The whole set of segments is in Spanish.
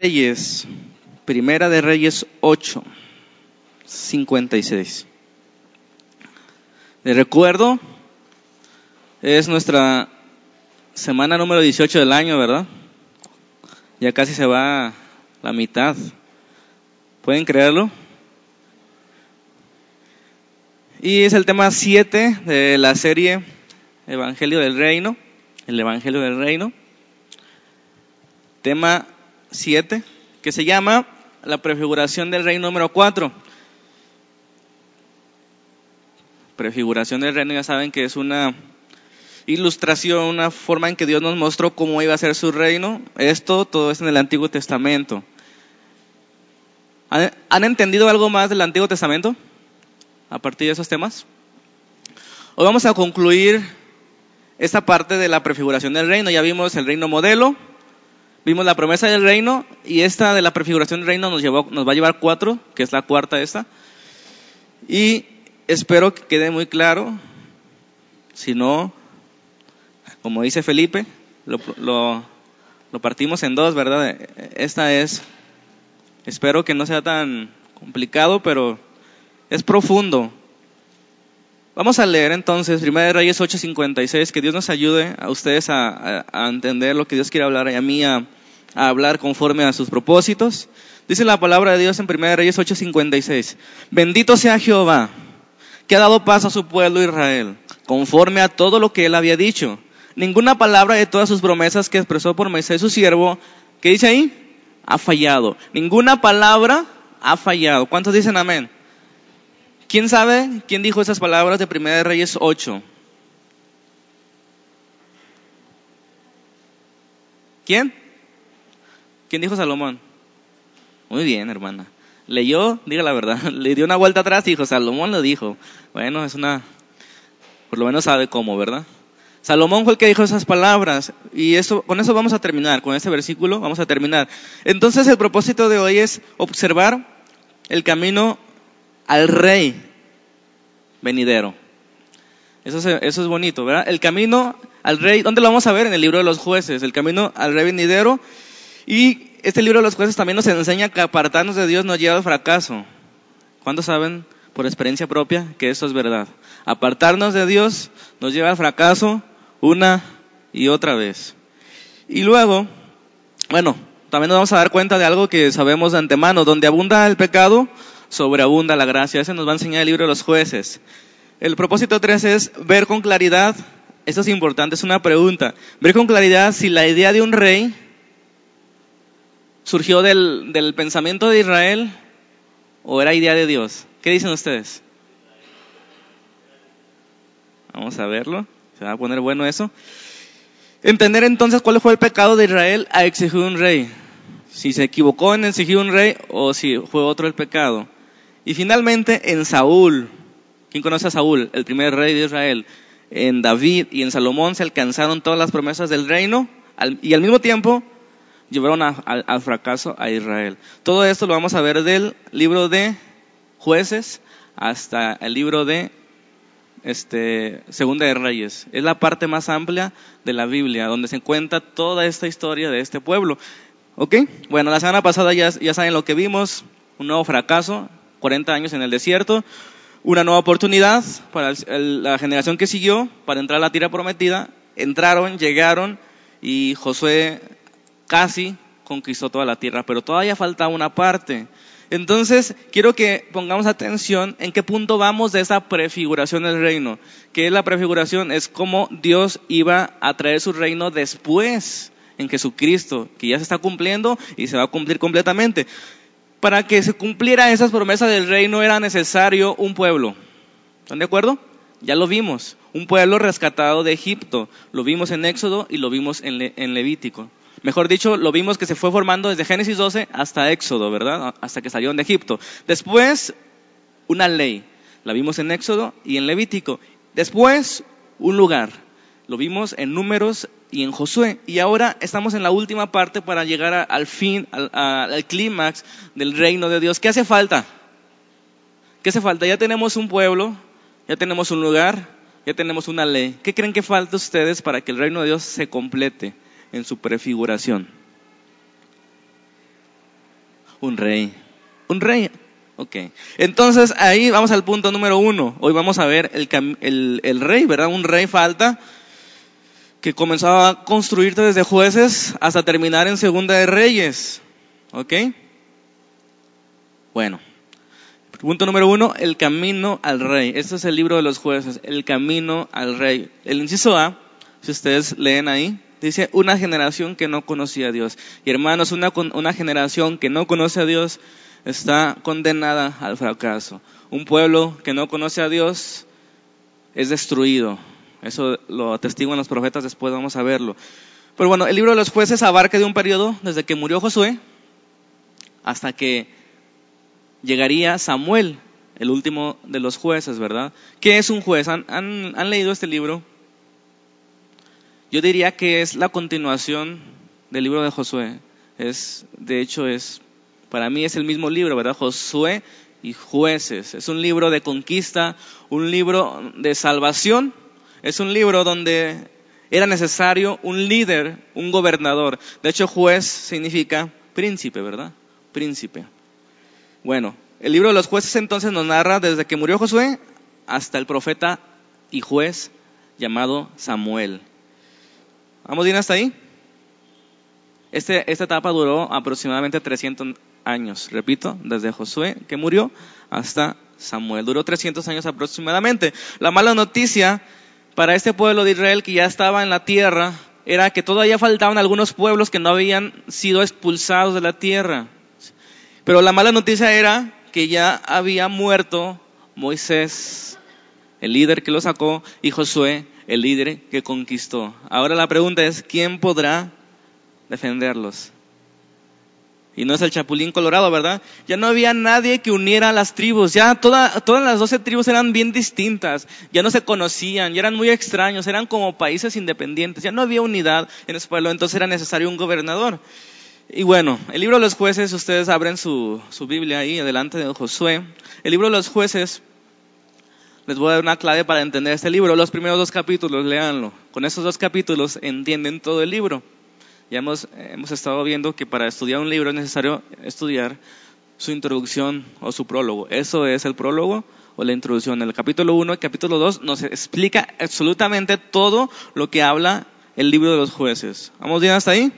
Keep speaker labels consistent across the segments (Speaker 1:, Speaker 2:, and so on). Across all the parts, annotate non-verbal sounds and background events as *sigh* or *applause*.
Speaker 1: Reyes, Primera de Reyes 8, 56. De recuerdo, es nuestra semana número 18 del año, ¿verdad? Ya casi se va la mitad. ¿Pueden creerlo? Y es el tema 7 de la serie Evangelio del Reino, el Evangelio del Reino. Tema 7, que se llama la prefiguración del reino número 4. Prefiguración del reino, ya saben que es una ilustración, una forma en que Dios nos mostró cómo iba a ser su reino. Esto todo es en el Antiguo Testamento. ¿Han, ¿Han entendido algo más del Antiguo Testamento a partir de esos temas? Hoy vamos a concluir esta parte de la prefiguración del reino. Ya vimos el reino modelo, Vimos la promesa del reino y esta de la prefiguración del reino nos, llevó, nos va a llevar cuatro, que es la cuarta esta. Y espero que quede muy claro. Si no, como dice Felipe, lo, lo, lo partimos en dos, ¿verdad? Esta es, espero que no sea tan complicado, pero es profundo. Vamos a leer entonces 1 Reyes 8:56, que Dios nos ayude a ustedes a, a, entender lo que Dios quiere hablar y a mí a, hablar conforme a sus propósitos. Dice la palabra de Dios en 1 Reyes 8:56, bendito sea Jehová, que ha dado paz a su pueblo Israel, conforme a todo lo que él había dicho. Ninguna palabra de todas sus promesas que expresó por Moisés su siervo, ¿qué dice ahí? Ha fallado. Ninguna palabra ha fallado. ¿Cuántos dicen amén? ¿Quién sabe quién dijo esas palabras de Primera de Reyes 8? ¿Quién? ¿Quién dijo Salomón? Muy bien, hermana. Leyó, diga la verdad, *laughs* le dio una vuelta atrás y dijo, Salomón lo dijo. Bueno, es una, por lo menos sabe cómo, ¿verdad? Salomón fue el que dijo esas palabras y eso, con eso vamos a terminar, con este versículo vamos a terminar. Entonces el propósito de hoy es observar el camino al rey venidero. Eso es, eso es bonito, ¿verdad? El camino al rey, ¿dónde lo vamos a ver? En el libro de los jueces, el camino al rey venidero. Y este libro de los jueces también nos enseña que apartarnos de Dios nos lleva al fracaso. ¿Cuántos saben por experiencia propia que eso es verdad? Apartarnos de Dios nos lleva al fracaso una y otra vez. Y luego, bueno, también nos vamos a dar cuenta de algo que sabemos de antemano, donde abunda el pecado, sobreabunda la gracia. Ese nos va a enseñar el libro de los jueces. El propósito 3 es ver con claridad, esto es importante, es una pregunta, ver con claridad si la idea de un rey surgió del, del pensamiento de Israel o era idea de Dios. ¿Qué dicen ustedes? Vamos a verlo, se va a poner bueno eso. Entender entonces cuál fue el pecado de Israel a exigir un rey. Si se equivocó en exigir un rey o si fue otro el pecado. Y finalmente en Saúl, ¿quién conoce a Saúl? El primer rey de Israel. En David y en Salomón se alcanzaron todas las promesas del reino y al mismo tiempo llevaron al fracaso a Israel. Todo esto lo vamos a ver del libro de jueces hasta el libro de este, Segunda de Reyes. Es la parte más amplia de la Biblia, donde se cuenta toda esta historia de este pueblo. ¿Ok? Bueno, la semana pasada ya, ya saben lo que vimos, un nuevo fracaso, 40 años en el desierto, una nueva oportunidad para la generación que siguió para entrar a la tierra prometida. Entraron, llegaron y Josué casi conquistó toda la tierra, pero todavía falta una parte. Entonces, quiero que pongamos atención en qué punto vamos de esa prefiguración del reino. Que es la prefiguración? Es cómo Dios iba a traer su reino después en Jesucristo, que ya se está cumpliendo y se va a cumplir completamente. Para que se cumpliera esas promesas del reino era necesario un pueblo. ¿Están de acuerdo? Ya lo vimos. Un pueblo rescatado de Egipto. Lo vimos en Éxodo y lo vimos en, en Levítico. Mejor dicho, lo vimos que se fue formando desde Génesis 12 hasta Éxodo, ¿verdad? Hasta que salieron de Egipto. Después, una ley. La vimos en Éxodo y en Levítico. Después, un lugar. Lo vimos en Números y en Josué. Y ahora estamos en la última parte para llegar a, al fin, al, clímax del reino de Dios. ¿Qué hace falta? ¿Qué hace falta? Ya tenemos un pueblo, ya tenemos un lugar, ya tenemos una ley. ¿Qué creen que falta ustedes para que el reino de Dios se complete? en su prefiguración. Un rey. Un rey. Ok. Entonces ahí vamos al punto número uno. Hoy vamos a ver el, el, rey, ¿verdad? Un rey falta que comenzaba a construirte desde jueces hasta terminar en segunda de reyes. ¿Ok? Bueno. Punto número uno, el camino al rey. Este es el libro de los jueces, el camino al rey. El inciso A, si ustedes leen ahí, dice una generación que no conocía a Dios. Y hermanos, una, una generación que no conoce a Dios está condenada al fracaso. Un pueblo que no conoce a Dios es destruido. Eso lo atestiguan los profetas, después vamos a verlo. Pero bueno, el libro de los jueces abarca de un periodo desde que murió Josué hasta que llegaría Samuel, el último de los jueces, ¿verdad? ¿Qué es un juez? ¿Han, leído este libro? Yo diría que es la continuación del libro de Josué. Es, de hecho, es, para mí es el mismo libro, ¿verdad? Josué y jueces. Es un libro de conquista, un libro de salvación. Es un libro donde era necesario un líder, un gobernador. De hecho, juez significa príncipe, ¿verdad? Príncipe. Bueno, el libro de los jueces entonces nos narra desde que murió Josué hasta el profeta y juez llamado Samuel. ¿Vamos bien hasta ahí? Este, esta etapa duró aproximadamente 300 años, repito, desde Josué que murió hasta Samuel. Duró 300 años aproximadamente. La mala noticia para este pueblo de Israel que ya estaba en la tierra era que todavía faltaban algunos pueblos que no habían sido expulsados de la tierra. Pero la mala noticia era que ya había muerto Moisés, el líder que lo sacó, y Josué, el líder que conquistó. Ahora la pregunta es, ¿quién podrá defenderlos? Y no es el Chapulín Colorado, ¿verdad? Ya no había nadie que uniera las tribus. Ya todas las doce tribus eran bien distintas. Ya no se conocían, ya eran muy extraños, eran como países independientes. Ya no había unidad en ese pueblo, entonces era necesario un gobernador. Y bueno, el libro de los jueces, ustedes abren su, su Biblia ahí, adelante de Josué. El libro de los jueces, les voy a dar una clave para entender este libro. Los primeros dos capítulos, léanlo. Con esos dos capítulos entienden todo el libro. Ya hemos, hemos estado viendo que para estudiar un libro es necesario estudiar su introducción o su prólogo. Eso es el prólogo o la introducción. El capítulo 1 y capítulo 2 nos explica absolutamente todo lo que habla el libro de los jueces. ¿Vamos bien hasta ahí?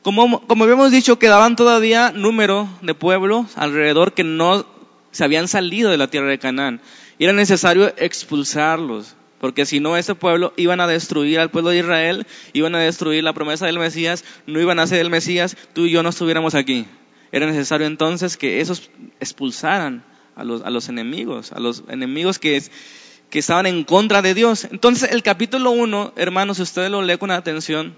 Speaker 1: Como, como habíamos dicho, quedaban todavía número de pueblos alrededor que no se habían salido de la tierra de Canaán. Y era necesario expulsarlos, porque si no, ese pueblo iban a destruir al pueblo de Israel, iban a destruir la promesa del Mesías, no iban a ser el Mesías, tú y yo no estuviéramos aquí. Era necesario entonces que esos expulsaran a los, a los enemigos, a los enemigos que, estaban en contra de Dios. Entonces, el capítulo 1, hermanos, si ustedes lo leen con atención,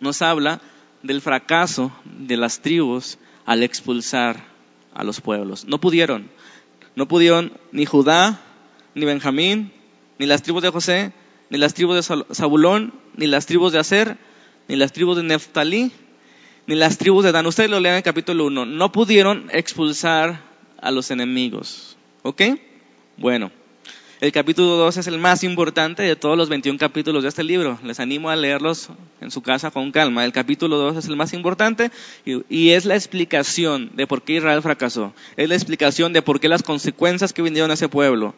Speaker 1: nos habla del fracaso de las tribus al expulsar a los pueblos. No pudieron. No pudieron ni Judá, ni Benjamín, ni las tribus de José, ni las tribus de Zabulón, ni las tribus de Aser, ni las tribus de Neftalí, ni las tribus de Dan. Ustedes lo leen en el capítulo 1. No pudieron expulsar a los enemigos. ¿Ok? Bueno. El capítulo 2 es el más importante de todos los 21 capítulos de este libro. Les animo a leerlos en su casa con calma. El capítulo 2 es el más importante y, es la explicación de por qué Israel fracasó. Es la explicación de por qué las consecuencias que vinieron a ese pueblo.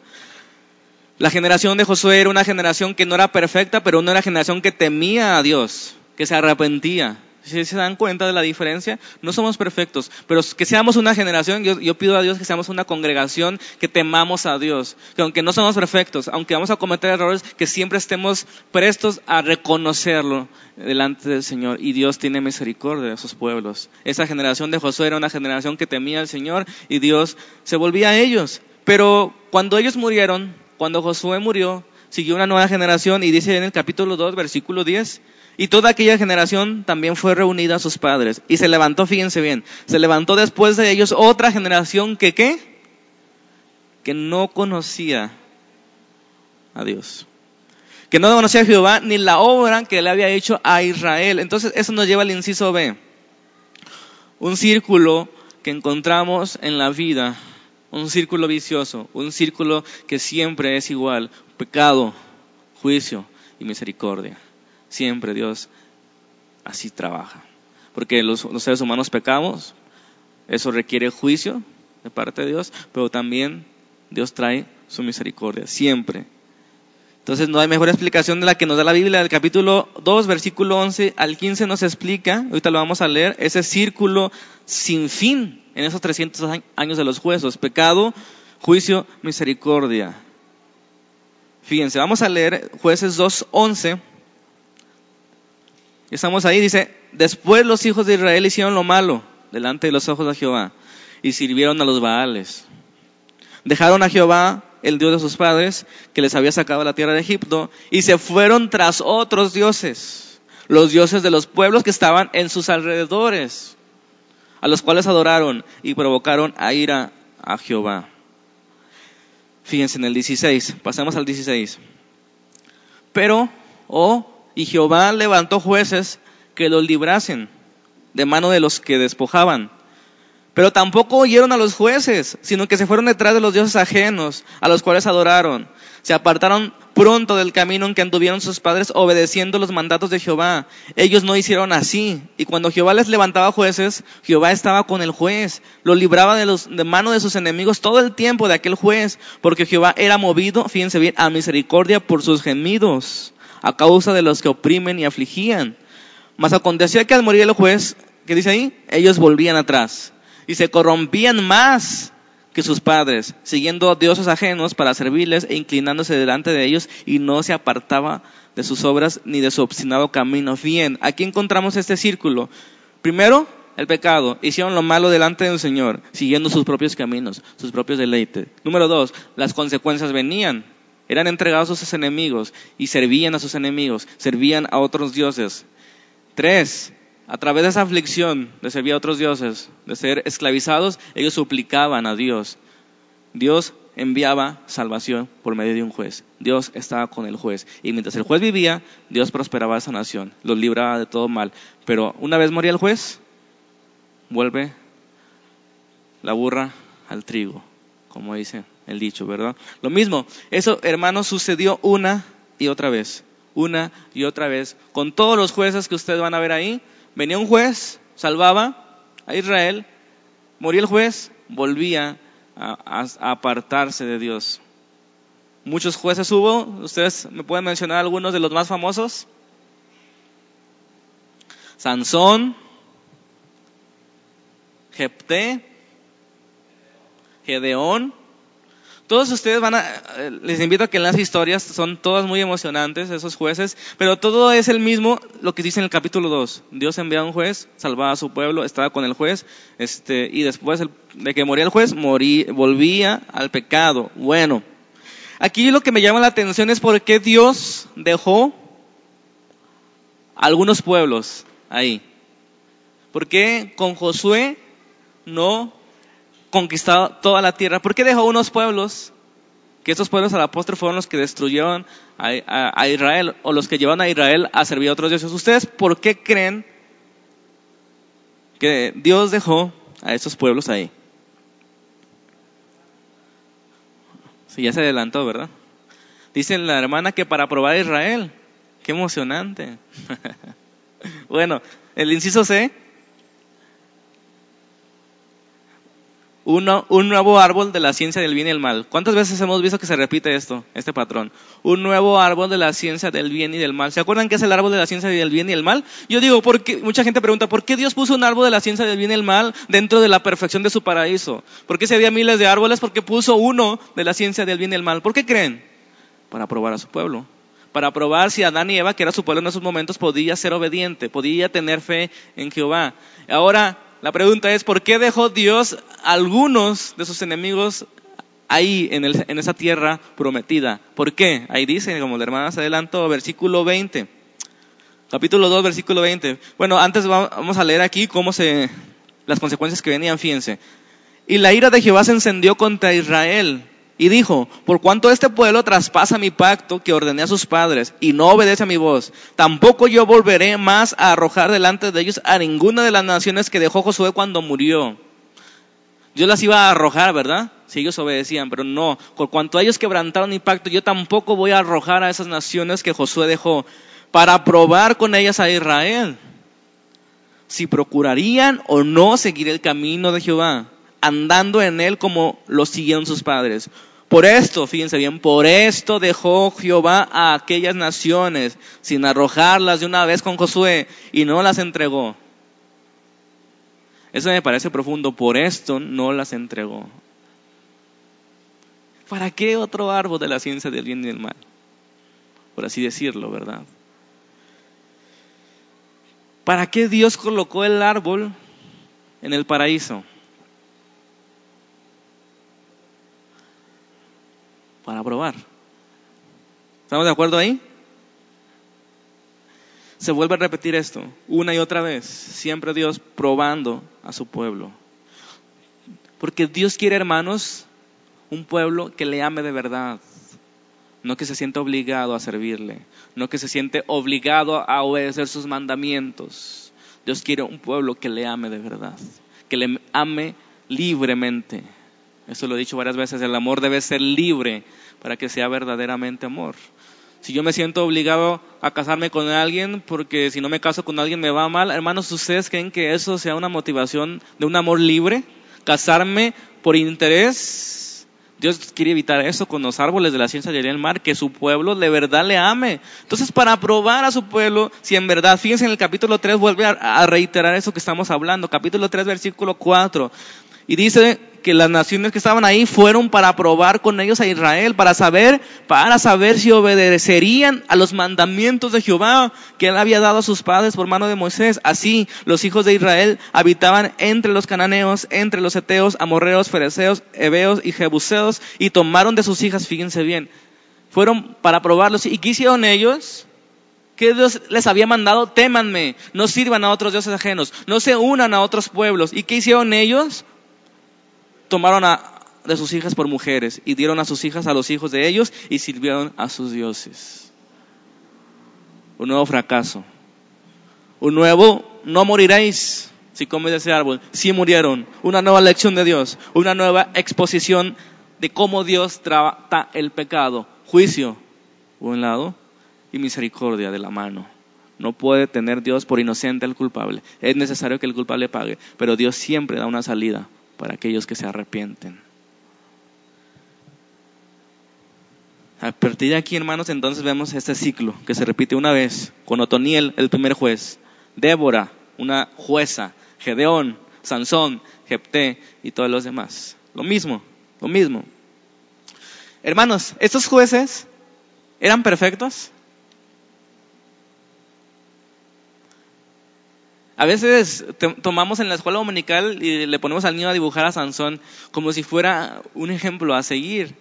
Speaker 1: La generación de Josué era una generación que no era perfecta, pero una generación que temía a Dios, que se arrepentía. Si se dan cuenta de la diferencia, no somos perfectos, pero que seamos una generación, yo, pido a Dios que seamos una congregación que temamos a Dios, que aunque no somos perfectos, aunque vamos a cometer errores, que siempre estemos prestos a reconocerlo delante del Señor. Y Dios tiene misericordia de esos pueblos. Esa generación de Josué era una generación que temía al Señor y Dios se volvía a ellos. Pero cuando ellos murieron, cuando Josué murió, siguió una nueva generación y dice en el capítulo 2, versículo 10, y toda aquella generación también fue reunida a sus padres. Y se levantó, fíjense bien, se levantó después de ellos otra generación que qué? Que no conocía a Dios. Que no conocía a Jehová ni la obra que le había hecho a Israel. Entonces eso nos lleva al inciso B. Un círculo que encontramos en la vida. Un círculo vicioso. Un círculo que siempre es igual. Pecado, juicio y misericordia. Siempre Dios así trabaja. Porque los, seres humanos pecamos, Eso requiere juicio de parte de Dios, pero también Dios trae su misericordia, siempre. Entonces no hay mejor explicación de la que nos da la Biblia. El capítulo 2, versículo 11 al 15 nos explica, ahorita lo vamos a leer, ese círculo sin fin en esos 300 años de los jueces. Pecado, juicio, misericordia. Fíjense, vamos a leer jueces 2, 11. Estamos ahí, dice, después los hijos de Israel hicieron lo malo delante de los ojos de Jehová y sirvieron a los Baales. Dejaron a Jehová el Dios de sus padres, que les había sacado la tierra de Egipto, y se fueron tras otros dioses, los dioses de los pueblos que estaban en sus alrededores, a los cuales adoraron y provocaron a ira a Jehová. Fíjense en el 16, pasemos al 16. Pero, oh, y Jehová levantó jueces que los librasen de mano de los que despojaban pero tampoco oyeron a los jueces, sino que se fueron detrás de los dioses ajenos, a los cuales adoraron. Se apartaron pronto del camino en que anduvieron sus padres obedeciendo los mandatos de Jehová. Ellos no hicieron así. Y cuando Jehová les levantaba jueces, Jehová estaba con el juez. Lo libraba de, los, de mano de sus enemigos todo el tiempo de aquel juez, porque Jehová era movido, fíjense bien, a misericordia por sus gemidos, a causa de los que oprimen y afligían. Mas acontecía que al morir el juez, ¿qué dice ahí? Ellos volvían atrás y se corrompían más que sus padres, siguiendo dioses ajenos para servirles e inclinándose delante de ellos y no se apartaba de sus obras ni de su obstinado camino. Bien, aquí encontramos este círculo. Primero, el pecado. Hicieron lo malo delante del Señor, siguiendo sus propios caminos, sus propios deleites. Número dos, las consecuencias venían. Eran entregados a sus enemigos y servían a sus enemigos, servían a otros dioses. Tres, a través de esa aflicción de servir a otros dioses, de ser esclavizados, ellos suplicaban a Dios. Dios enviaba salvación por medio de un juez. Dios estaba con el juez. Y mientras el juez vivía, Dios prosperaba a esa nación, los libraba de todo mal. Pero una vez moría el juez, vuelve la burra al trigo, como dice el dicho, ¿verdad? Lo mismo, eso hermanos sucedió una y otra vez, una y otra vez, con todos los jueces que ustedes van a ver ahí, venía un juez, salvaba a Israel, moría el juez, volvía a, apartarse de Dios. Muchos jueces hubo, ustedes me pueden mencionar algunos de los más famosos. Sansón, Jepté, Gedeón, todos ustedes van a, eh, les invito a que las historias, son todas muy emocionantes, esos jueces, pero todo es el mismo, lo que dice en el capítulo 2. Dios envía a un juez, salvaba a su pueblo, estaba con el juez, este, y después de que moría el juez, volvía al pecado. Bueno, aquí lo que me llama la atención es por qué Dios dejó algunos pueblos ahí. ¿Por qué con Josué no conquistado toda la tierra. ¿Por qué dejó unos pueblos? Que esos pueblos al apóstol fueron los que destruyeron a, Israel o los que llevaron a Israel a servir a otros dioses. ¿Ustedes por qué creen que Dios dejó a esos pueblos ahí? Sí, ya se adelantó, ¿verdad? Dice la hermana que para probar a Israel. Qué emocionante. *laughs* bueno, el inciso C un nuevo árbol de la ciencia del bien y el mal. ¿Cuántas veces hemos visto que se repite esto, este patrón? Un nuevo árbol de la ciencia del bien y del mal. ¿Se acuerdan qué es el árbol de la ciencia del bien y el mal? Yo digo, porque mucha gente pregunta, ¿por qué Dios puso un árbol de la ciencia del bien y el mal dentro de la perfección de su paraíso? ¿Por qué se había miles de árboles? Porque puso uno de la ciencia del bien y el mal. ¿Por qué creen? Para probar a su pueblo para probar si Adán y Eva, que era su pueblo en esos momentos, podía ser obediente, podía tener fe en Jehová. Ahora, la pregunta es, ¿por qué dejó Dios algunos de sus enemigos ahí en, esa tierra prometida? ¿Por qué? Ahí dice, como la hermana se adelantó, versículo 20. Capítulo 2, versículo 20. Bueno, antes vamos a leer aquí cómo se, las consecuencias que venían, fíjense. Y la ira de Jehová se encendió contra Israel y dijo, por cuanto este pueblo traspasa mi pacto que ordené a sus padres y no obedece a mi voz, tampoco yo volveré más a arrojar delante de ellos a ninguna de las naciones que dejó Josué cuando murió. Dios las iba a arrojar, ¿verdad? Si ellos obedecían, pero no. Por cuanto ellos quebrantaron mi pacto, yo tampoco voy a arrojar a esas naciones que Josué dejó para probar con ellas a Israel. si procurarían o no seguir el camino de Jehová, andando en él como lo siguieron sus padres. Por esto, fíjense bien, por esto dejó Jehová a aquellas naciones sin arrojarlas de una vez con Josué y no las entregó. Eso me parece profundo, por esto no las entregó. ¿Para qué otro árbol de la ciencia del bien y del mal? Por así decirlo, ¿verdad? ¿Para qué Dios colocó el árbol en el paraíso? Para probar. ¿Estamos de acuerdo ahí? Se vuelve a repetir esto una y otra vez, siempre Dios probando a su pueblo. Porque Dios quiere, hermanos, un pueblo que le ame de verdad, no que se sienta obligado a servirle, no que se siente obligado a obedecer sus mandamientos. Dios quiere un pueblo que le ame de verdad, que le ame libremente. Eso lo he dicho varias veces, el amor debe ser libre para que sea verdaderamente amor. Si yo me siento obligado a casarme con alguien porque si no me caso con alguien me va mal, hermanos, ¿ustedes creen que eso sea una motivación de un amor libre? Casarme por interés Dios quiere evitar eso con los árboles de la ciencia y el mar, que su pueblo de verdad le ame. Entonces, para probar a su pueblo, si en verdad, fíjense en el capítulo 3, vuelve a, reiterar eso que estamos hablando, capítulo 3, versículo 4. Y dice que las naciones que estaban ahí fueron para probar con ellos a Israel, para saber, para saber si obedecerían a los mandamientos de Jehová que él había dado a sus padres por mano de Moisés. Así, los hijos de Israel habitaban entre los cananeos, entre los eteos, amorreos, fereceos, heveos y jebuseos y tomaron de sus hijas, fíjense bien, fueron para probarlos. ¿Y qué hicieron ellos? que Dios les había mandado, témanme, no sirvan a otros dioses ajenos, no se unan a otros pueblos. ¿Y qué hicieron ellos? Tomaron a, de sus hijas por mujeres y dieron a sus hijas a los hijos de ellos y sirvieron a sus dioses. Un nuevo fracaso. Un nuevo, no moriréis si comes ese árbol. Sí murieron. Una nueva lección de Dios. Una nueva exposición de cómo Dios trata el pecado. Juicio, por un lado, y misericordia de la mano. No puede tener Dios por inocente al culpable. Es necesario que el culpable pague, pero Dios siempre da una salida para aquellos que se arrepienten. A partir de aquí, hermanos, entonces vemos este ciclo que se repite una vez con Otoniel, el primer juez, Débora, una jueza, Gedeón, Sansón, Jepté y todos los demás. Lo mismo, lo mismo. Hermanos, estos jueces eran perfectos. A veces tomamos en la escuela dominical y le ponemos al niño a dibujar a Sansón como si fuera un ejemplo a seguir.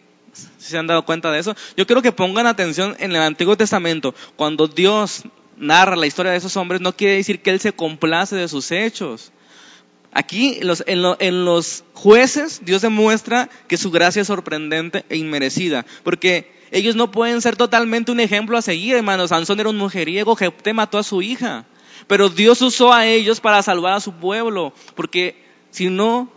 Speaker 1: ¿Se han dado cuenta de eso? Yo quiero que pongan atención en el Antiguo Testamento. Cuando Dios narra la historia de esos hombres, no quiere decir que Él se complace de sus hechos. Aquí, en, los jueces, Dios demuestra que su gracia es sorprendente e inmerecida. Porque ellos no pueden ser totalmente un ejemplo a seguir, hermano. Sansón era un mujeriego, Jepté mató a su hija. Pero Dios usó a ellos para salvar a su pueblo, porque si no,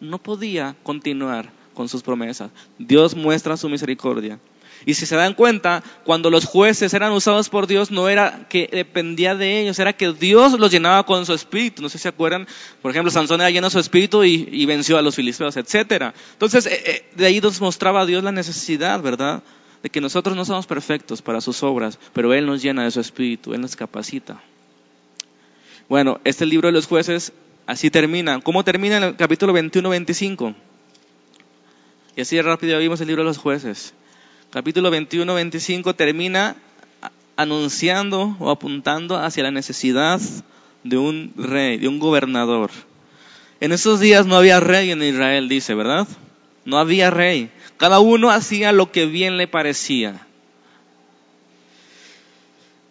Speaker 1: no podía continuar con sus promesas. Dios muestra su misericordia. Y si se dan cuenta, cuando los jueces eran usados por Dios, no era que dependía de ellos, era que Dios los llenaba con su espíritu. No sé si se acuerdan, por ejemplo, Sansón era lleno de su espíritu y, venció a los filisteos, etc. Entonces, eh, eh, de ahí nos mostraba a Dios la necesidad, ¿verdad? De que nosotros no somos perfectos para sus obras, pero Él nos llena de su espíritu, Él nos capacita. Bueno, este libro de los jueces así termina. ¿Cómo termina en el capítulo 21-25? Y así rápido vimos el libro de los jueces. Capítulo 21-25 termina anunciando o apuntando hacia la necesidad de un rey, de un gobernador. En esos días no había rey en Israel, dice, ¿verdad? No había rey. Cada uno hacía lo que bien le parecía.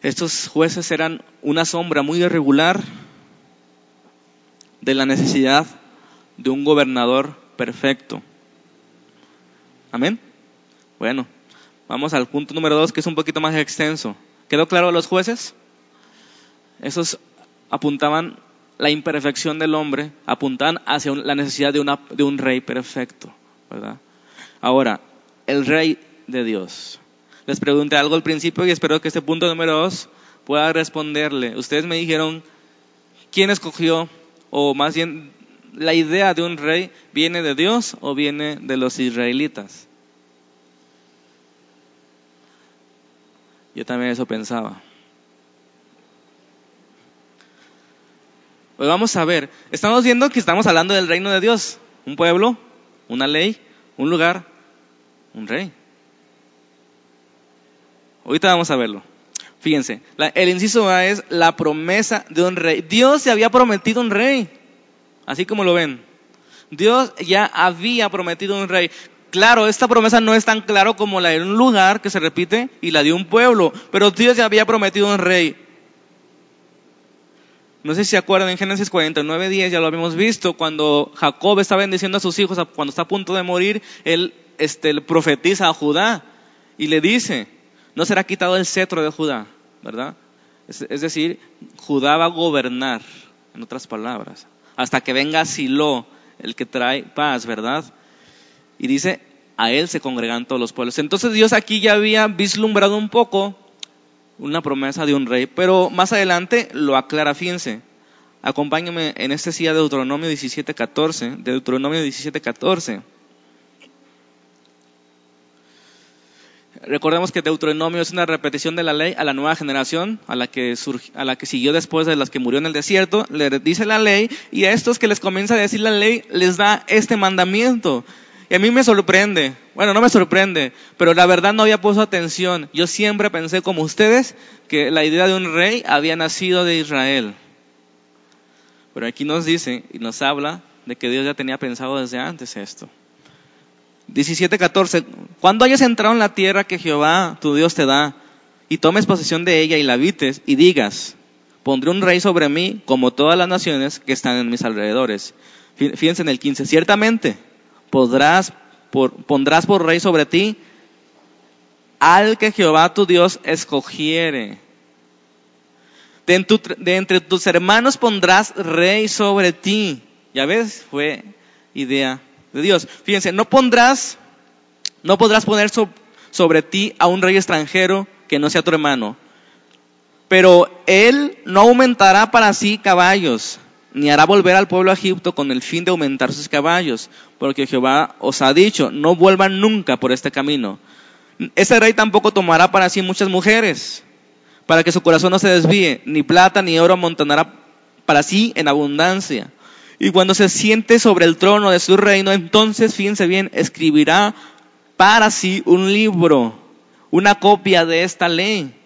Speaker 1: Estos jueces eran una sombra muy irregular de la necesidad de un gobernador perfecto. Amén. Bueno, vamos al punto número dos, que es un poquito más extenso. ¿Quedó claro a los jueces? Esos apuntaban la imperfección del hombre, apuntaban hacia la necesidad de, de un rey perfecto, ¿verdad? Ahora, el rey de Dios les pregunté algo al principio y espero que este punto número dos pueda responderle. Ustedes me dijeron ¿quién escogió, o más bien la idea de un rey, viene de Dios o viene de los israelitas? Yo también eso pensaba. Pues vamos a ver, estamos viendo que estamos hablando del reino de Dios, un pueblo, una ley, un lugar, un rey. Ahorita vamos a verlo. Fíjense, el inciso A es la promesa de un rey. Dios se había prometido un rey, así como lo ven. Dios ya había prometido un rey. Claro, esta promesa no es tan claro como la de un lugar que se repite y la de un pueblo, pero Dios ya había prometido un rey. No sé si se acuerdan, en Génesis 49, 10 ya lo habíamos visto, cuando Jacob está bendiciendo a sus hijos, cuando está a punto de morir, él este, profetiza a Judá y le dice, no será quitado el cetro de Judá, ¿verdad? Es, decir, Judá va a gobernar, en otras palabras, hasta que venga Silo, el que trae paz, ¿verdad? Y dice, a él se congregan todos los pueblos. Entonces Dios aquí ya había vislumbrado un poco una promesa de un rey, pero más adelante lo aclara, fíjense. Acompáñenme en este silla de Deuteronomio 17:14, de Deuteronomio 17:14. Recordemos que Deuteronomio es una repetición de la ley a la nueva generación, a la que, a la que siguió después de las que murió en el desierto. Le dice la ley y a estos que les comienza a decir la ley les da este mandamiento. Y a mí me sorprende, bueno, no me sorprende, pero la verdad no había puesto atención. Yo siempre pensé como ustedes que la idea de un rey había nacido de Israel. Pero aquí nos dice y nos habla de que Dios ya tenía pensado desde antes esto. 17:14 Cuando hayas entrado en la tierra que Jehová tu Dios te da y tomes posesión de ella y la habites y digas, pondré un rey sobre mí como todas las naciones que están en mis alrededores. Fíjense en el 15, ciertamente podrás, por, pondrás por rey sobre ti al que Jehová tu Dios escogiere. De, de, entre tus hermanos pondrás rey sobre ti. Ya ves, fue idea de Dios. Fíjense, no pondrás, no podrás poner sobre ti a un rey extranjero que no sea tu hermano. Pero él no aumentará para sí caballos, ni hará volver al pueblo a Egipto con el fin de aumentar sus caballos, porque Jehová os ha dicho, no vuelvan nunca por este camino. Ese rey tampoco tomará para sí muchas mujeres, para que su corazón no se desvíe, ni plata ni oro amontonará para sí en abundancia. Y cuando se siente sobre el trono de su reino, entonces, fíjense bien, escribirá para sí un libro, una copia de esta ley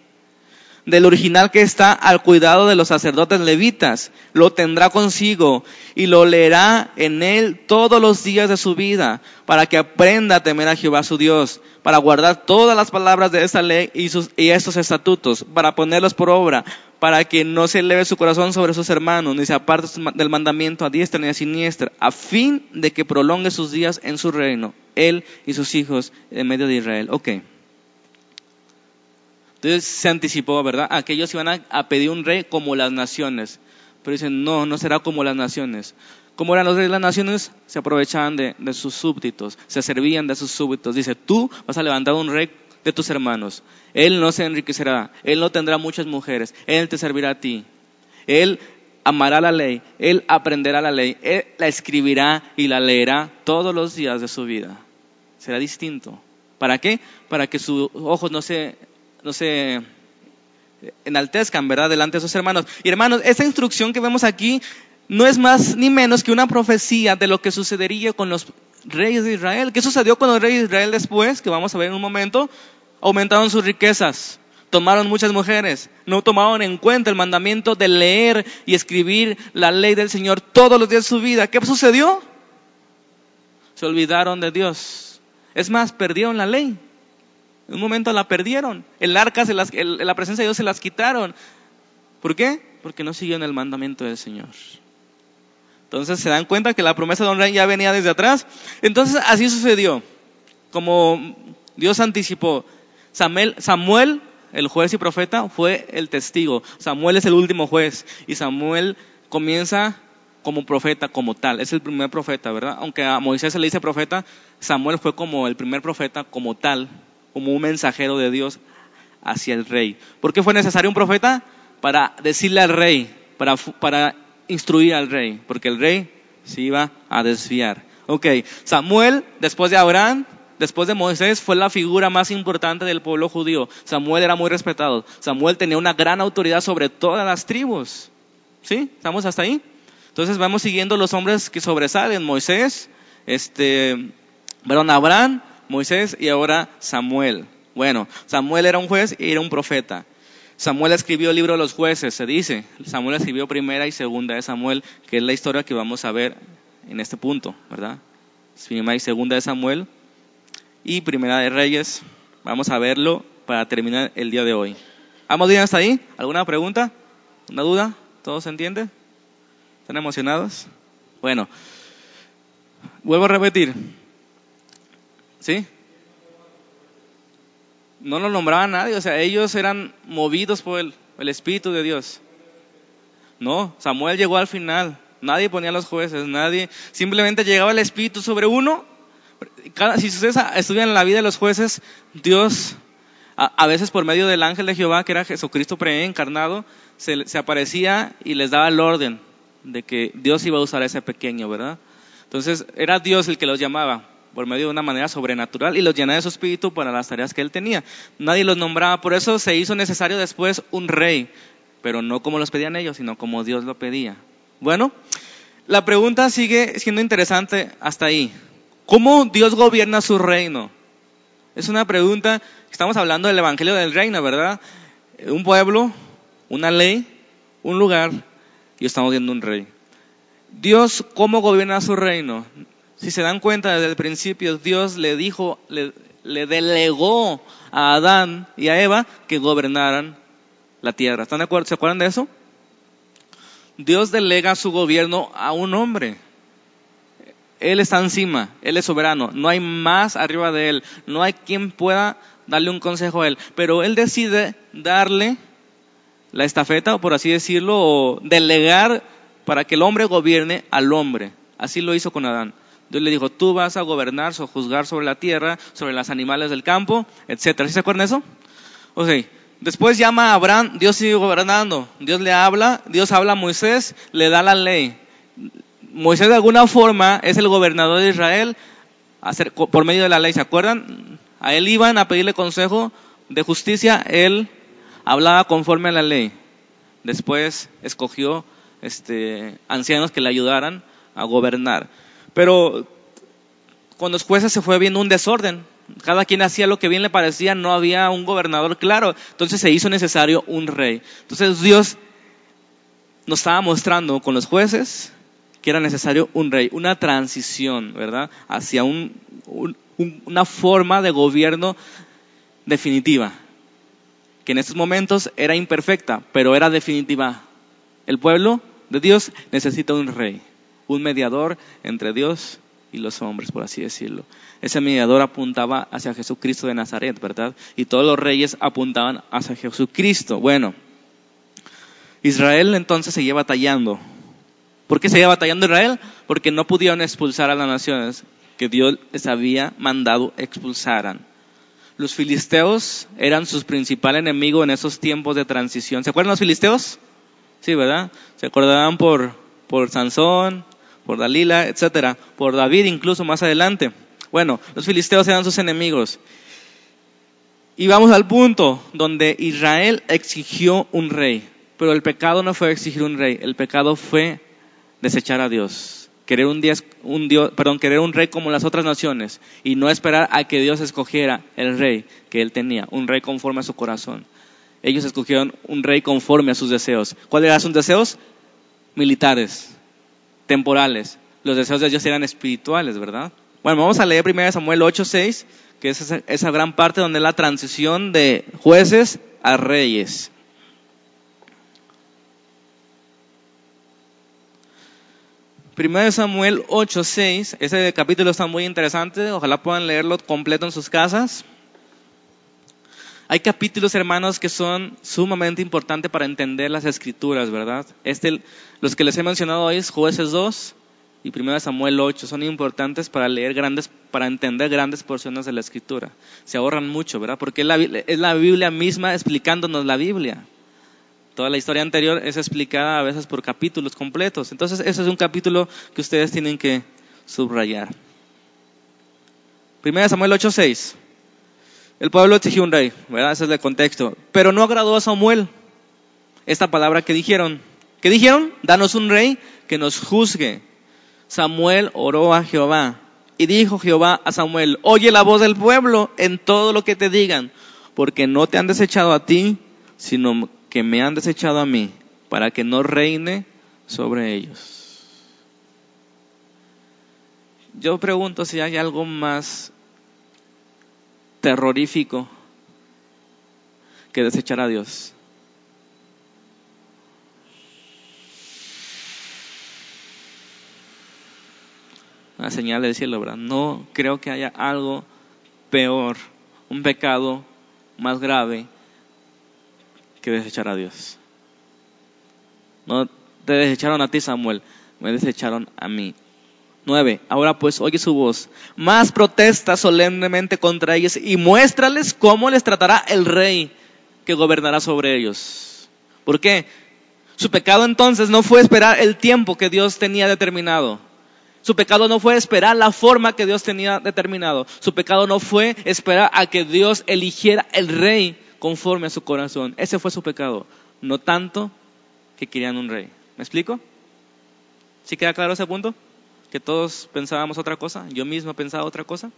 Speaker 1: del original que está al cuidado de los sacerdotes levitas. Lo tendrá consigo y lo leerá en él todos los días de su vida, para que aprenda a temer a Jehová su Dios, para guardar todas las palabras de esta ley y, sus, y estos estatutos, para ponerlos por obra, para que no se eleve su corazón sobre sus hermanos, ni se aparte del mandamiento a diestra ni a siniestra, a fin de que prolongue sus días en su reino, él y sus hijos en medio de Israel. Okay. Entonces se anticipó, ¿verdad? Aquellos iban a, pedir un rey como las naciones. Pero dicen, no, no será como las naciones. Como eran los reyes de las naciones, se aprovechaban de, sus súbditos, se servían de sus súbditos. Dice, tú vas a levantar un rey de tus hermanos. Él no se enriquecerá, él no tendrá muchas mujeres, él te servirá a ti. Él amará la ley, él aprenderá la ley, él la escribirá y la leerá todos los días de su vida. Será distinto. ¿Para qué? Para que sus ojos no se no se enaltezcan, ¿verdad?, delante de sus hermanos. Y hermanos, esta instrucción que vemos aquí no es más ni menos que una profecía de lo que sucedería con los reyes de Israel. ¿Qué sucedió con los reyes de Israel después? Que vamos a ver en un momento. Aumentaron sus riquezas, tomaron muchas mujeres, no tomaron en cuenta el mandamiento de leer y escribir la ley del Señor todos los días de su vida. ¿Qué sucedió? Se olvidaron de Dios. Es más, perdieron la ley. En un momento la perdieron. El arca, se las, la presencia de Dios se las quitaron. ¿Por qué? Porque no siguieron el mandamiento del Señor. Entonces se dan cuenta que la promesa de rey ya venía desde atrás. Entonces así sucedió. Como Dios anticipó. Samuel, Samuel, el juez y profeta, fue el testigo. Samuel es el último juez. Y Samuel comienza como profeta, como tal. Es el primer profeta, ¿verdad? Aunque a Moisés se le dice profeta, Samuel fue como el primer profeta, como tal como un mensajero de Dios hacia el rey. ¿Por qué fue necesario un profeta? Para decirle al rey, para, para instruir al rey, porque el rey se iba a desviar. Ok, Samuel, después de Abraham, después de Moisés, fue la figura más importante del pueblo judío. Samuel era muy respetado. Samuel tenía una gran autoridad sobre todas las tribus. ¿Sí? ¿Estamos hasta ahí? Entonces vamos siguiendo los hombres que sobresalen. Moisés, este, perdón, Abraham, Moisés y ahora Samuel. Bueno, Samuel era un juez y era un profeta. Samuel escribió el libro de los jueces, se dice. Samuel escribió primera y segunda de Samuel, que es la historia que vamos a ver en este punto, ¿verdad? Primera y segunda de Samuel y primera de Reyes. Vamos a verlo para terminar el día de hoy. ¿Vamos bien hasta ahí? ¿Alguna pregunta? ¿Una duda? ¿Todo se entiende? ¿Están emocionados? Bueno, vuelvo a repetir. ¿Sí? No lo nombraba nadie, o sea, ellos eran movidos por el, Espíritu de Dios. No, Samuel llegó al final. Nadie ponía los jueces, nadie. Simplemente llegaba el Espíritu sobre uno. si ustedes estudian la vida de los jueces, Dios, a, veces por medio del ángel de Jehová, que era Jesucristo preencarnado, se, se aparecía y les daba el orden de que Dios iba a usar a ese pequeño, ¿verdad? Entonces era Dios el que los llamaba por medio de una manera sobrenatural y los llenaba de su espíritu para las tareas que él tenía. Nadie los nombraba, por eso se hizo necesario después un rey, pero no como los pedían ellos, sino como Dios lo pedía. Bueno, la pregunta sigue siendo interesante hasta ahí. ¿Cómo Dios gobierna su reino? Es una pregunta, estamos hablando del Evangelio del Reino, ¿verdad? Un pueblo, una ley, un lugar y estamos viendo un rey. Dios, ¿cómo gobierna su reino? Si se dan cuenta desde el principio, Dios le dijo, le, delegó a Adán y a Eva que gobernaran la tierra. ¿Están de acuerdo? ¿Se acuerdan de eso? Dios delega su gobierno a un hombre. Él está encima, Él es soberano, no hay más arriba de Él, no hay quien pueda darle un consejo a Él, pero Él decide darle la estafeta, o por así decirlo, o delegar para que el hombre gobierne al hombre. Así lo hizo con Adán. Dios le dijo, tú vas a gobernar o juzgar sobre la tierra, sobre los animales del campo, etc. ¿Sí se acuerdan eso? O sea, después llama a Abraham, Dios sigue gobernando, Dios le habla, Dios habla a Moisés, le da la ley. Moisés de alguna forma es el gobernador de Israel por medio de la ley, ¿se acuerdan? A él iban a pedirle consejo de justicia, él hablaba conforme a la ley. Después escogió este, ancianos que le ayudaran a gobernar. Pero con los jueces se fue viendo un desorden. Cada quien hacía lo que bien le parecía, no había un gobernador claro. Entonces se hizo necesario un rey. Entonces Dios nos estaba mostrando con los jueces que era necesario un rey, una transición, ¿verdad? Hacia una forma de gobierno definitiva, que en estos momentos era imperfecta, pero era definitiva. El pueblo de Dios necesita un rey un mediador entre Dios y los hombres, por así decirlo. Ese mediador apuntaba hacia Jesucristo de Nazaret, ¿verdad? Y todos los reyes apuntaban hacia Jesucristo. Bueno, Israel entonces seguía batallando. ¿Por qué seguía batallando Israel? Porque no pudieron expulsar a las naciones que Dios les había mandado expulsaran. Los filisteos eran sus principal enemigo en esos tiempos de transición. ¿Se acuerdan los filisteos? Sí, ¿verdad? Se acordarán por, por Sansón, por Dalila, etcétera, por David incluso más adelante. Bueno, los filisteos eran sus enemigos. Y vamos al punto donde Israel exigió un rey, pero el pecado no fue exigir un rey, el pecado fue desechar a Dios, querer un, Dios, perdón, querer un rey como las otras naciones y no esperar a que Dios escogiera el rey que él tenía, un rey conforme a su corazón. Ellos escogieron un rey conforme a sus deseos. ¿Cuáles eran sus deseos? Militares, temporales. Los deseos de Dios eran espirituales, ¿verdad? Bueno, vamos a leer 1 Samuel 8:6, que es esa, gran parte donde la transición de jueces a reyes. Primero Samuel 8:6, ese capítulo está muy interesante, ojalá puedan leerlo completo en sus casas. Hay capítulos, hermanos, que son sumamente importantes para entender las escrituras, ¿verdad? Este, los que les he mencionado hoy es Jueces 2 y 1 Samuel 8. Son importantes para leer grandes, para entender grandes porciones de la escritura. Se ahorran mucho, ¿verdad? Porque es la, Biblia misma explicándonos la Biblia. Toda la historia anterior es explicada a veces por capítulos completos. Entonces, ese es un capítulo que ustedes tienen que subrayar. Primera Samuel 8:6. El pueblo exigió un rey, ¿verdad? Ese es el contexto. Pero no agradó a Samuel esta palabra que dijeron. ¿Qué dijeron? Danos un rey que nos juzgue. Samuel oró a Jehová y dijo Jehová a Samuel, oye la voz del pueblo en todo lo que te digan, porque no te han desechado a ti, sino que me han desechado a mí, para que no reine sobre ellos. Yo pregunto si hay algo más terrorífico que desechar a Dios. Una señal del cielo, ¿verdad? No creo que haya algo peor, un pecado más grave que desechar a Dios. No te desecharon a ti, Samuel, me desecharon a mí. 9. Ahora pues oye su voz. Más protesta solemnemente contra ellos y muéstrales cómo les tratará el rey que gobernará sobre ellos. ¿Por qué? Su pecado entonces no fue esperar el tiempo que Dios tenía determinado. Su pecado no fue esperar la forma que Dios tenía determinado. Su pecado no fue esperar a que Dios eligiera el rey conforme a su corazón. Ese fue su pecado. No tanto que querían un rey. ¿Me explico? ¿Sí queda claro ese punto? Que todos pensábamos otra cosa, yo mismo pensaba otra cosa,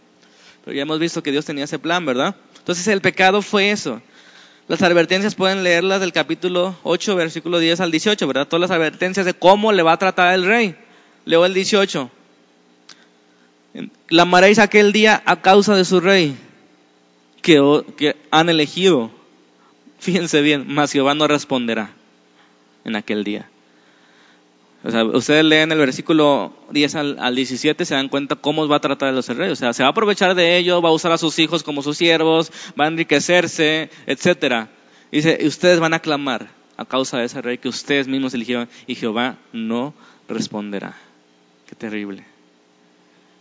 Speaker 1: pero ya hemos visto que Dios tenía ese plan, ¿verdad? Entonces el pecado fue eso. Las advertencias pueden leerlas del capítulo 8, versículo 10 al 18, ¿verdad? Todas las advertencias de cómo le va a tratar el rey. Leo el 18. Clamaréis aquel día a causa de su rey que, que han elegido. Fíjense bien, mas Jehová no responderá en aquel día. O sea, ustedes leen el versículo 10 al, 17, se dan cuenta cómo va a tratar a los reyes. O sea, se va a aprovechar de ellos, va a usar a sus hijos como sus siervos, va a enriquecerse, etcétera. Dice, y ustedes van a clamar a causa de ese rey que ustedes mismos eligieron y Jehová no responderá. Qué terrible.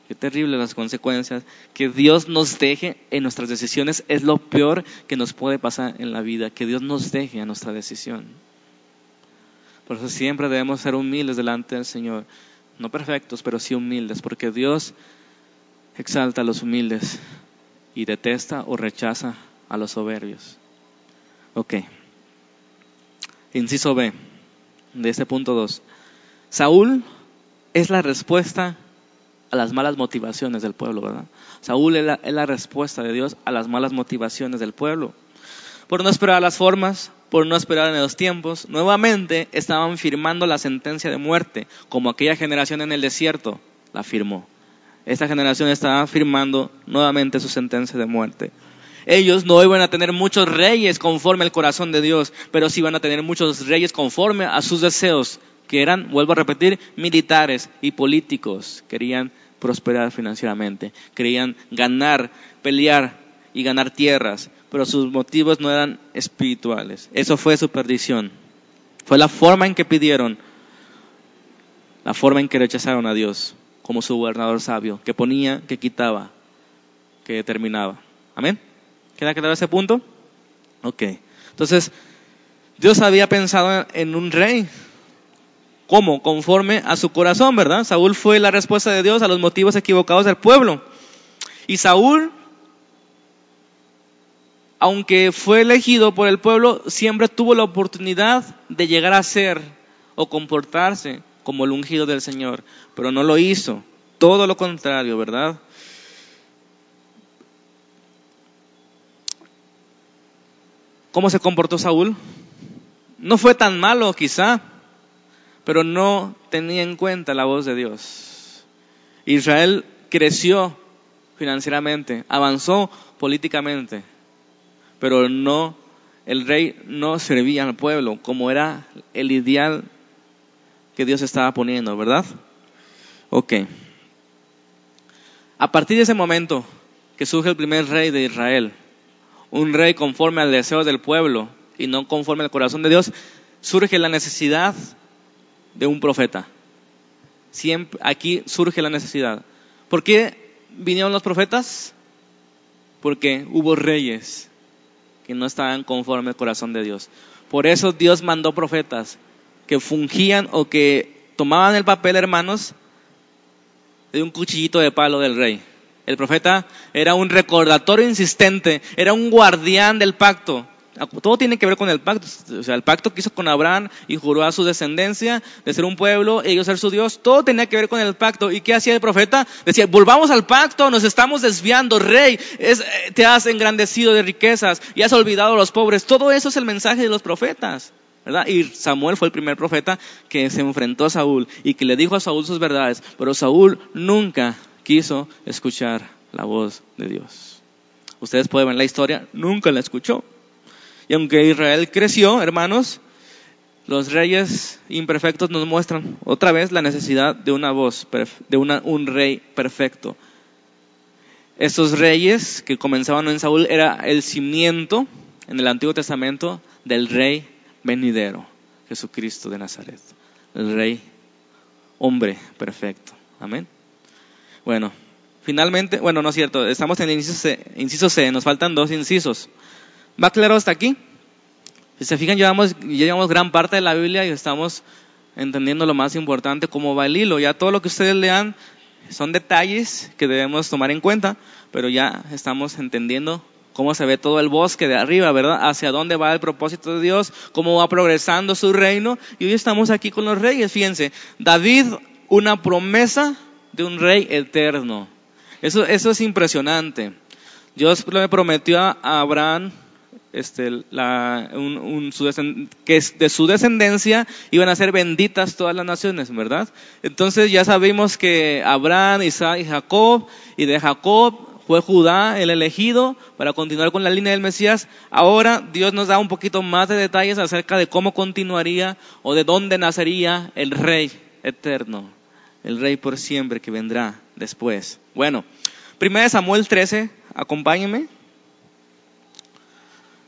Speaker 1: Qué terrible las consecuencias. Que Dios nos deje en nuestras decisiones es lo peor que nos puede pasar en la vida. Que Dios nos deje a nuestra decisión. Por eso siempre debemos ser humildes delante del Señor. No perfectos, pero sí humildes, porque Dios exalta a los humildes y detesta o rechaza a los soberbios. Ok. Inciso B, de este punto 2. Saúl es la respuesta a las malas motivaciones del pueblo, ¿verdad? Saúl es la, es la respuesta de Dios a las malas motivaciones del pueblo. Por no esperar las formas, por no esperar en los tiempos, nuevamente estaban firmando la sentencia de muerte, como aquella generación en el desierto la firmó. Esta generación estaba firmando nuevamente su sentencia de muerte. Ellos no iban a tener muchos reyes conforme al corazón de Dios, pero sí iban a tener muchos reyes conforme a sus deseos, que eran, vuelvo a repetir, militares y políticos. Querían prosperar financieramente, querían ganar, pelear y ganar tierras, pero sus motivos no eran espirituales. Eso fue su perdición. Fue la forma en que pidieron, la forma en que rechazaron a Dios como su gobernador sabio, que ponía, que quitaba, que determinaba. Amén. ¿Queda claro ese punto? Ok. Entonces, Dios había pensado en un rey. ¿Cómo? Conforme a su corazón, ¿verdad? Saúl fue la respuesta de Dios a los motivos equivocados del pueblo. Y Saúl aunque fue elegido por el pueblo, siempre tuvo la oportunidad de llegar a ser o comportarse como el ungido del Señor, pero no lo hizo. Todo lo contrario, ¿verdad? ¿Cómo se comportó Saúl? No fue tan malo quizá, pero no tenía en cuenta la voz de Dios. Israel creció financieramente, avanzó políticamente, pero no, el rey no servía al pueblo como era el ideal que Dios estaba poniendo, ¿verdad? Ok. A partir de ese momento que surge el primer rey de Israel, un rey conforme al deseo del pueblo y no conforme al corazón de Dios, surge la necesidad de un profeta. Siempre, aquí surge la necesidad. ¿Por qué vinieron los profetas? Porque hubo reyes que no estaban conforme al corazón de Dios. Por eso Dios mandó profetas que fungían o que tomaban el papel, hermanos, de un cuchillito de palo del rey. El profeta era un recordatorio insistente, era un guardián del pacto. Todo tiene que ver con el pacto. O sea, el pacto que hizo con Abraham y juró a su descendencia de ser un pueblo, ellos ser su Dios. Todo tenía que ver con el pacto. ¿Y qué hacía el profeta? Decía, volvamos al pacto, nos estamos desviando, rey. Eh, te has engrandecido de riquezas y has olvidado a los pobres. Todo eso es el mensaje de los profetas. ¿verdad? Y Samuel fue el primer profeta que se enfrentó a Saúl y que le dijo a Saúl sus verdades. Pero Saúl nunca quiso escuchar la voz de Dios. Ustedes pueden ver la historia, nunca la escuchó. Y aunque Israel creció, hermanos, los reyes imperfectos nos muestran otra vez la necesidad de una voz, de un rey perfecto. Estos reyes que comenzaban en Saúl era el cimiento en el Antiguo Testamento del rey venidero, Jesucristo de Nazaret, el rey hombre perfecto. Amén. Bueno, finalmente, bueno, no es cierto, estamos en el inciso C, inciso C nos faltan dos incisos. ¿Va claro hasta aquí? Si se fijan, llevamos, llevamos gran parte de la Biblia y estamos entendiendo lo más importante, cómo va el hilo. Ya todo lo que ustedes lean son detalles que debemos tomar en cuenta, pero ya estamos entendiendo cómo se ve todo el bosque de arriba, ¿verdad? Hacia dónde va el propósito de Dios, cómo va progresando su reino. Y hoy estamos aquí con los reyes, fíjense. David, una promesa de un rey eterno. Eso, eso es impresionante. Dios le prometió a Abraham este, la, un, que de su descendencia iban a ser benditas todas las naciones, ¿verdad? Entonces ya sabemos que Abraham, Isaac y Jacob, y de Jacob fue Judá el elegido para continuar con la línea del Mesías. Ahora Dios nos da un poquito más de detalles acerca de cómo continuaría o de dónde nacería el rey eterno, el rey por siempre que vendrá después. Bueno, 1 Samuel 13, acompáñenme.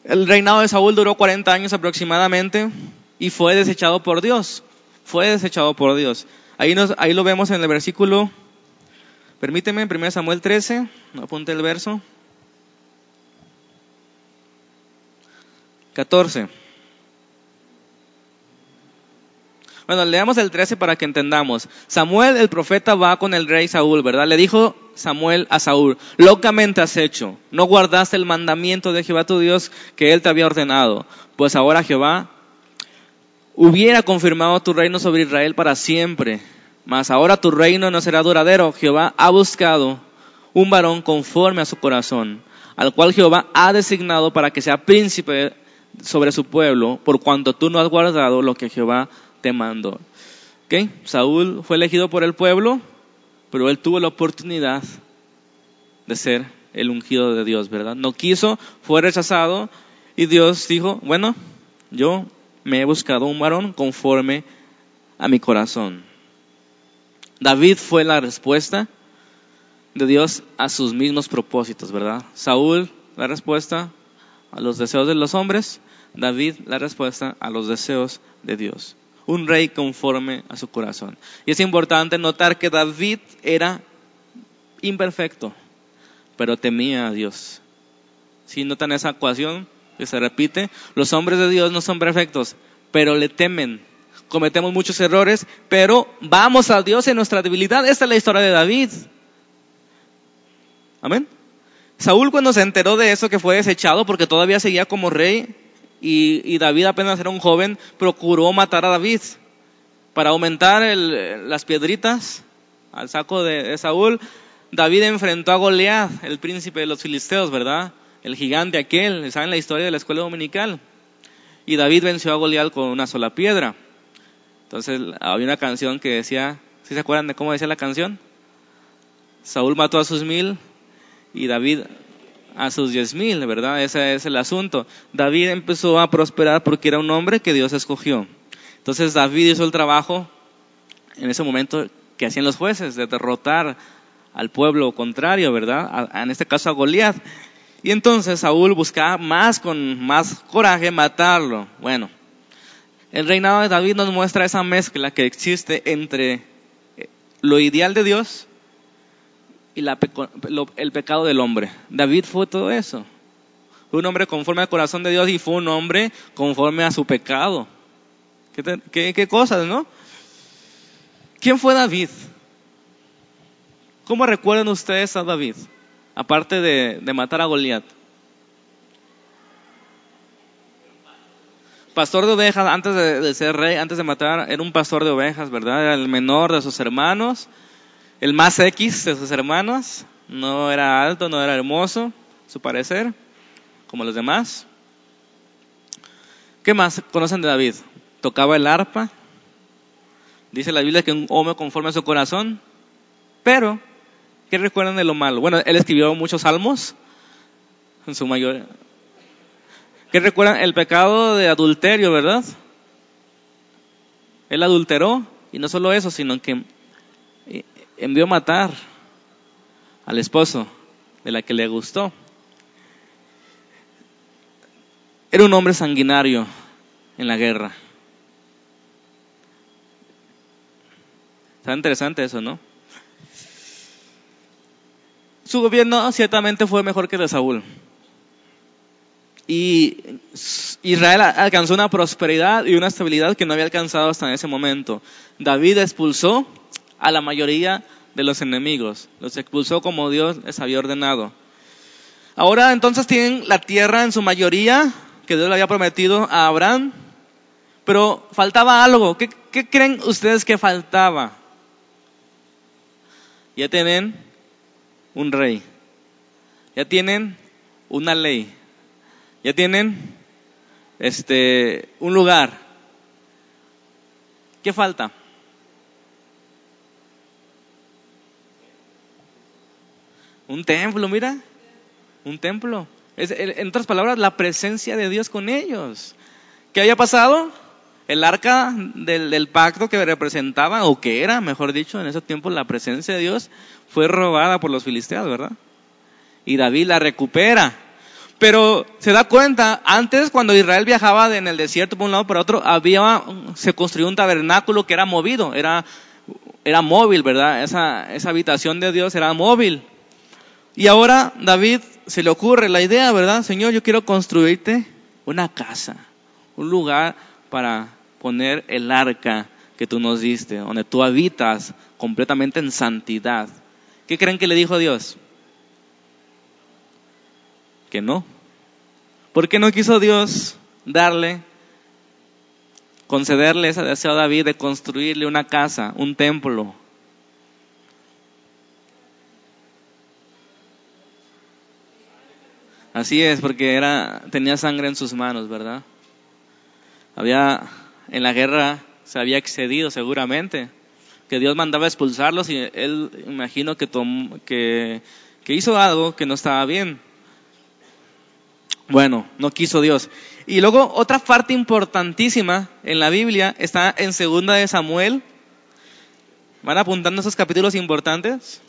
Speaker 1: El reinado de Saúl duró 40 años aproximadamente y fue desechado por Dios. Fue desechado por Dios. Ahí, nos, ahí lo vemos en el versículo, permíteme, 1 Samuel 13, apunte el verso. 14. Bueno, leamos el 13 para que entendamos. Samuel, el profeta, va con el rey Saúl, ¿verdad? Le dijo Samuel a Saúl, locamente has hecho, no guardaste el mandamiento de Jehová tu Dios que él te había ordenado, pues ahora Jehová hubiera confirmado tu reino sobre Israel para siempre, mas ahora tu reino no será duradero. Jehová ha buscado un varón conforme a su corazón, al cual Jehová ha designado para que sea príncipe sobre su pueblo, por cuanto tú no has guardado lo que Jehová te mandó. ¿Okay? Saúl fue elegido por el pueblo, pero él tuvo la oportunidad de ser el ungido de Dios, ¿verdad? No quiso, fue rechazado y Dios dijo, bueno, yo me he buscado un varón conforme a mi corazón. David fue la respuesta de Dios a sus mismos propósitos, ¿verdad? Saúl, la respuesta a los deseos de los hombres, David, la respuesta a los deseos de Dios un rey conforme a su corazón. Y es importante notar que David era imperfecto, pero temía a Dios. Si notan esa ecuación que se repite, los hombres de Dios no son perfectos, pero le temen. Cometemos muchos errores, pero vamos a Dios en nuestra debilidad. Esta es la historia de David. Amén. Saúl cuando se enteró de eso que fue desechado porque todavía seguía como rey, y, David apenas era un joven, procuró matar a David para aumentar las piedritas al saco de, Saúl. David enfrentó a Goliat, el príncipe de los filisteos, ¿verdad? El gigante aquel, ¿saben la historia de la escuela dominical? Y David venció a Goliat con una sola piedra. Entonces había una canción que decía, ¿sí se acuerdan de cómo decía la canción? Saúl mató a sus mil y David a sus diez mil, ¿verdad? Ese es el asunto. David empezó a prosperar porque era un hombre que Dios escogió. Entonces David hizo el trabajo en ese momento que hacían los jueces, de derrotar al pueblo contrario, ¿verdad? en este caso a Goliat. Y entonces Saúl buscaba más con más coraje matarlo. Bueno, el reinado de David nos muestra esa mezcla que existe entre lo ideal de Dios y el pecado del hombre. David fue todo eso. Fue un hombre conforme al corazón de Dios y fue un hombre conforme a su pecado. ¿Qué, cosas, no? ¿Quién fue David? ¿Cómo recuerdan ustedes a David? Aparte de, de matar a Goliat. Pastor de ovejas, antes de, ser rey, antes de matar, era un pastor de ovejas, ¿verdad? Era el menor de sus hermanos, el más X de sus hermanos. No era alto, no era hermoso, su parecer como los demás. ¿Qué más conocen de David? Tocaba el arpa. Dice la Biblia que un hombre conforme a su corazón. Pero, ¿qué recuerdan de lo malo? Bueno, él escribió muchos salmos, en su mayoría. ¿Qué recuerdan? El pecado de adulterio, ¿verdad? Él adulteró, y no solo eso, sino que envió a matar al esposo de la que le gustó. Era un hombre sanguinario en la guerra. Está interesante eso, ¿no? Su gobierno ciertamente fue mejor que el de Saúl. Y Israel alcanzó una prosperidad y una estabilidad que no había alcanzado hasta ese momento. David expulsó a la mayoría de los enemigos, los expulsó como Dios les había ordenado. Ahora entonces tienen la tierra en su mayoría que Dios le había prometido a Abraham, pero faltaba algo. ¿Qué, creen ustedes que faltaba? Ya tienen un rey, ya tienen una ley, ya tienen este un lugar. ¿Qué falta? Un templo, mira, un templo en otras palabras, la presencia de Dios con ellos. ¿Qué había pasado? El arca del, pacto que representaba, o que era, mejor dicho, en ese tiempo la presencia de Dios, fue robada por los filisteos, ¿verdad? Y David la recupera. Pero se da cuenta, antes cuando Israel viajaba en el desierto por un lado para otro, había, se construyó un tabernáculo que era movido, era, era móvil, ¿verdad? Esa, esa habitación de Dios era móvil. Y ahora David se le ocurre la idea, ¿verdad? Señor, yo quiero construirte una casa, un lugar para poner el arca que tú nos diste, donde tú habitas completamente en santidad. ¿Qué creen que le dijo Dios? Que no. ¿Por qué no quiso Dios darle, concederle ese deseo a David de construirle una casa, un templo, Así es, porque era, tenía sangre en sus manos, ¿verdad? Había, en la guerra se había excedido seguramente, que Dios mandaba expulsarlos y él imagino que, que, que hizo algo que no estaba bien. Bueno, no quiso Dios. Y luego otra parte importantísima en la Biblia está en segunda de Samuel. ¿Van apuntando esos capítulos importantes?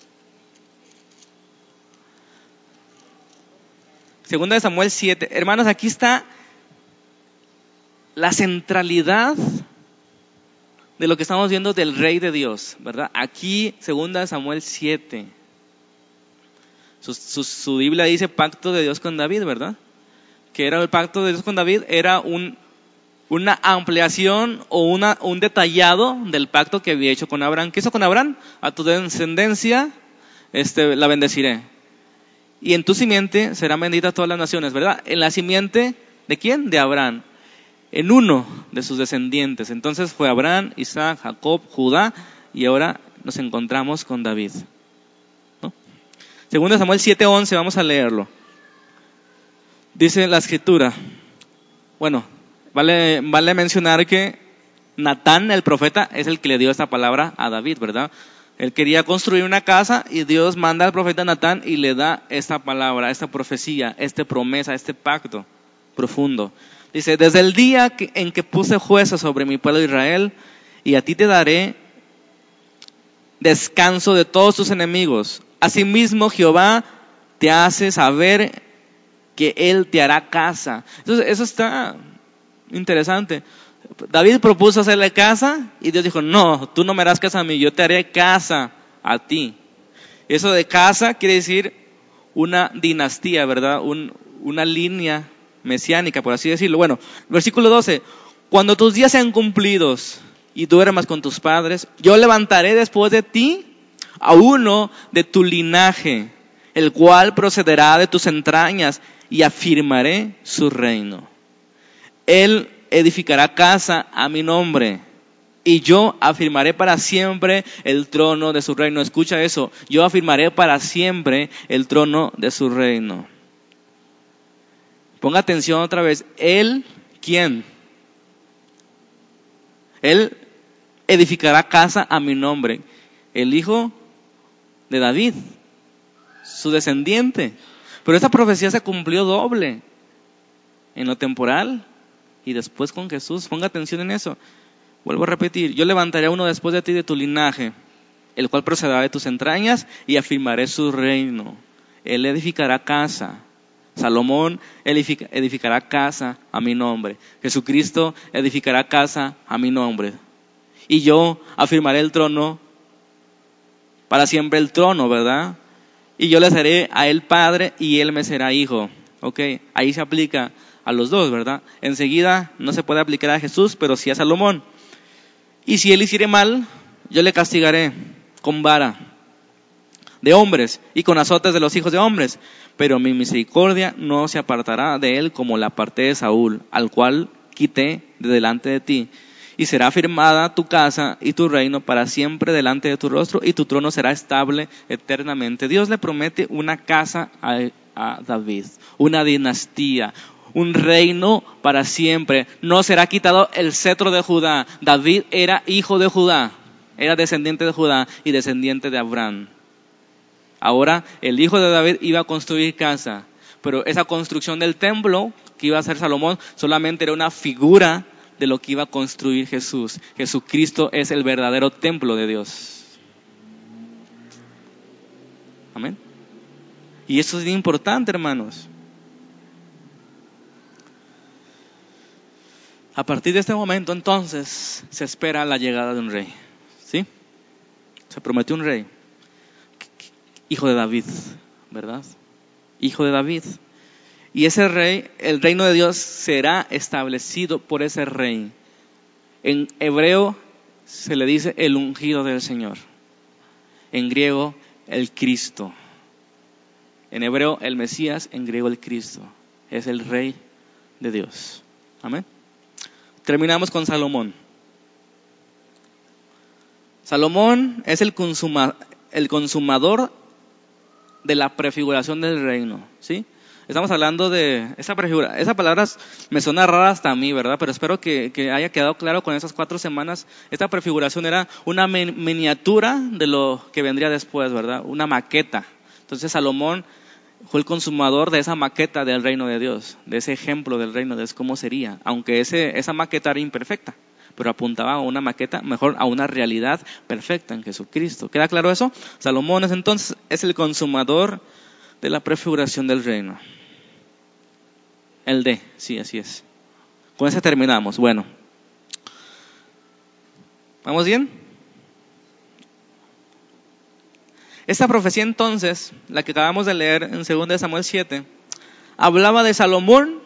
Speaker 1: Segunda de Samuel 7. Hermanos, aquí está la centralidad de lo que estamos viendo del rey de Dios, ¿verdad? Aquí, segunda de Samuel 7. Su, Biblia dice pacto de Dios con David, ¿verdad? Que era el pacto de Dios con David, era un, una ampliación o una, un detallado del pacto que había hecho con Abraham. ¿Qué hizo con Abraham? A tu descendencia este, la bendeciré y en tu simiente serán benditas todas las naciones, ¿verdad? En la simiente de quién? De Abraham. En uno de sus descendientes. Entonces fue Abraham, Isaac, Jacob, Judá y ahora nos encontramos con David. ¿no? Segundo Samuel 7:11, vamos a leerlo. Dice la escritura. Bueno, vale, vale mencionar que Natán, el profeta, es el que le dio esta palabra a David, ¿verdad? Él quería construir una casa y Dios manda al profeta Natán y le da esta palabra, esta profecía, esta promesa, este pacto profundo. Dice, desde el día en que puse jueces sobre mi pueblo Israel, y a ti te daré descanso de todos tus enemigos. Asimismo Jehová te hace saber que Él te hará casa. Entonces, eso está interesante. David propuso hacerle casa y Dios dijo, no, tú no me harás casa a mí, yo te haré casa a ti. Eso de casa quiere decir una dinastía, ¿verdad? Un, una línea mesiánica, por así decirlo. Bueno, versículo 12, cuando tus días sean cumplidos y duermas con tus padres, yo levantaré después de ti a uno de tu linaje, el cual procederá de tus entrañas y afirmaré su reino. Él edificará casa a mi nombre y yo afirmaré para siempre el trono de su reino. Escucha eso, yo afirmaré para siempre el trono de su reino. Ponga atención otra vez, Él, ¿quién? Él edificará casa a mi nombre. El hijo de David, su descendiente. Pero esta profecía se cumplió doble en lo temporal y después con Jesús. Ponga atención en eso. Vuelvo a repetir, yo levantaré uno después de ti de tu linaje, el cual procederá de tus entrañas y afirmaré su reino. Él edificará casa. Salomón edificará casa a mi nombre. Jesucristo edificará casa a mi nombre. Y yo afirmaré el trono para siempre el trono, ¿verdad? Y yo le seré a él padre y él me será hijo. Ok, ahí se aplica a los dos, ¿verdad? Enseguida no se puede aplicar a Jesús, pero sí a Salomón. Y si él hiciere mal, yo le castigaré con vara de hombres y con azotes de los hijos de hombres. Pero mi misericordia no se apartará de él como la aparté de Saúl, al cual quité de delante de ti y será firmada tu casa y tu reino para siempre delante de tu rostro y tu trono será estable eternamente. Dios le promete una casa a, David, una dinastía, un reino para siempre. No será quitado el cetro de Judá. David era hijo de Judá, era descendiente de Judá y descendiente de Abraham. Ahora el hijo de David iba a construir casa, pero esa construcción del templo que iba a hacer Salomón solamente era una figura de lo que iba a construir Jesús. Jesucristo es el verdadero templo de Dios. Amén. Y eso es importante, hermanos. A partir de este momento, entonces, se espera la llegada de un rey. ¿Sí? Se prometió un rey. Hijo de David, ¿verdad? Hijo de David. Y ese rey, el reino de Dios será establecido por ese rey. En hebreo se le dice el ungido del Señor. En griego, el Cristo. En hebreo, el Mesías. En griego, el Cristo. Es el rey de Dios. Amén. Terminamos con Salomón. Salomón es el, el consumador de la prefiguración del reino. ¿Sí? Estamos hablando de esa prefigura. Esa palabra me suena rara hasta a mí, ¿verdad? Pero espero que, haya quedado claro con esas cuatro semanas. Esta prefiguración era una miniatura de lo que vendría después, ¿verdad? Una maqueta. Entonces Salomón fue el consumador de esa maqueta del reino de Dios, de ese ejemplo del reino de Dios, cómo sería, aunque ese, esa maqueta era imperfecta, pero apuntaba a una maqueta, mejor a una realidad perfecta en Jesucristo. ¿Queda claro eso? Salomón es entonces es el consumador de la prefiguración del reino. El D, sí, así es. Con ese terminamos. Bueno. ¿Vamos bien? Esta profecía entonces, la que acabamos de leer en 2 Samuel 7, hablaba de Salomón,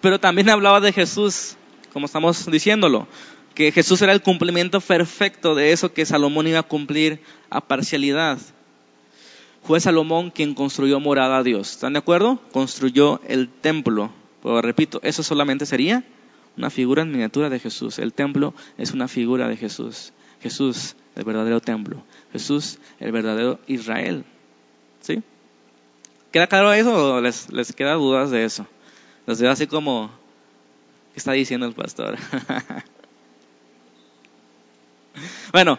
Speaker 1: pero también hablaba de Jesús, como estamos diciéndolo, que Jesús era el cumplimiento perfecto de eso que Salomón iba a cumplir a parcialidad fue Salomón quien construyó morada a Dios. ¿Están de acuerdo? Construyó el templo. Pero repito, eso solamente sería una figura en miniatura de Jesús. El templo es una figura de Jesús. Jesús, el verdadero templo. Jesús, el verdadero Israel. ¿Sí? ¿Queda claro eso o les, les queda dudas de eso? Les veo así como, ¿qué está diciendo el pastor? *laughs* bueno,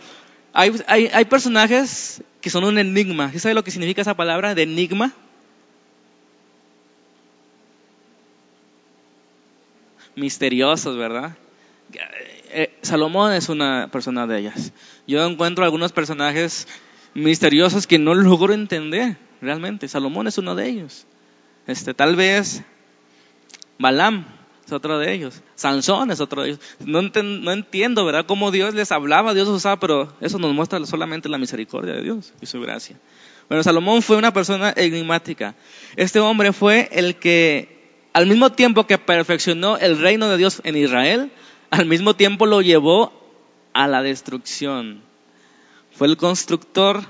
Speaker 1: hay, hay, hay personajes que son un enigma. ¿Sí sabe lo que significa esa palabra de enigma? Misteriosos, ¿verdad? Eh, Salomón es una persona de ellas. Yo encuentro algunos personajes misteriosos que no logro entender realmente. Salomón es uno de ellos. Este, tal vez Balaam, es otro de ellos. Sansón es otro de ellos. No, no entiendo, ¿verdad?, cómo Dios les hablaba, Dios los usaba, pero eso nos muestra solamente la misericordia de Dios y su gracia. Bueno, Salomón fue una persona enigmática. Este hombre fue el que, al mismo tiempo que perfeccionó el reino de Dios en Israel, al mismo tiempo lo llevó a la destrucción. Fue el constructor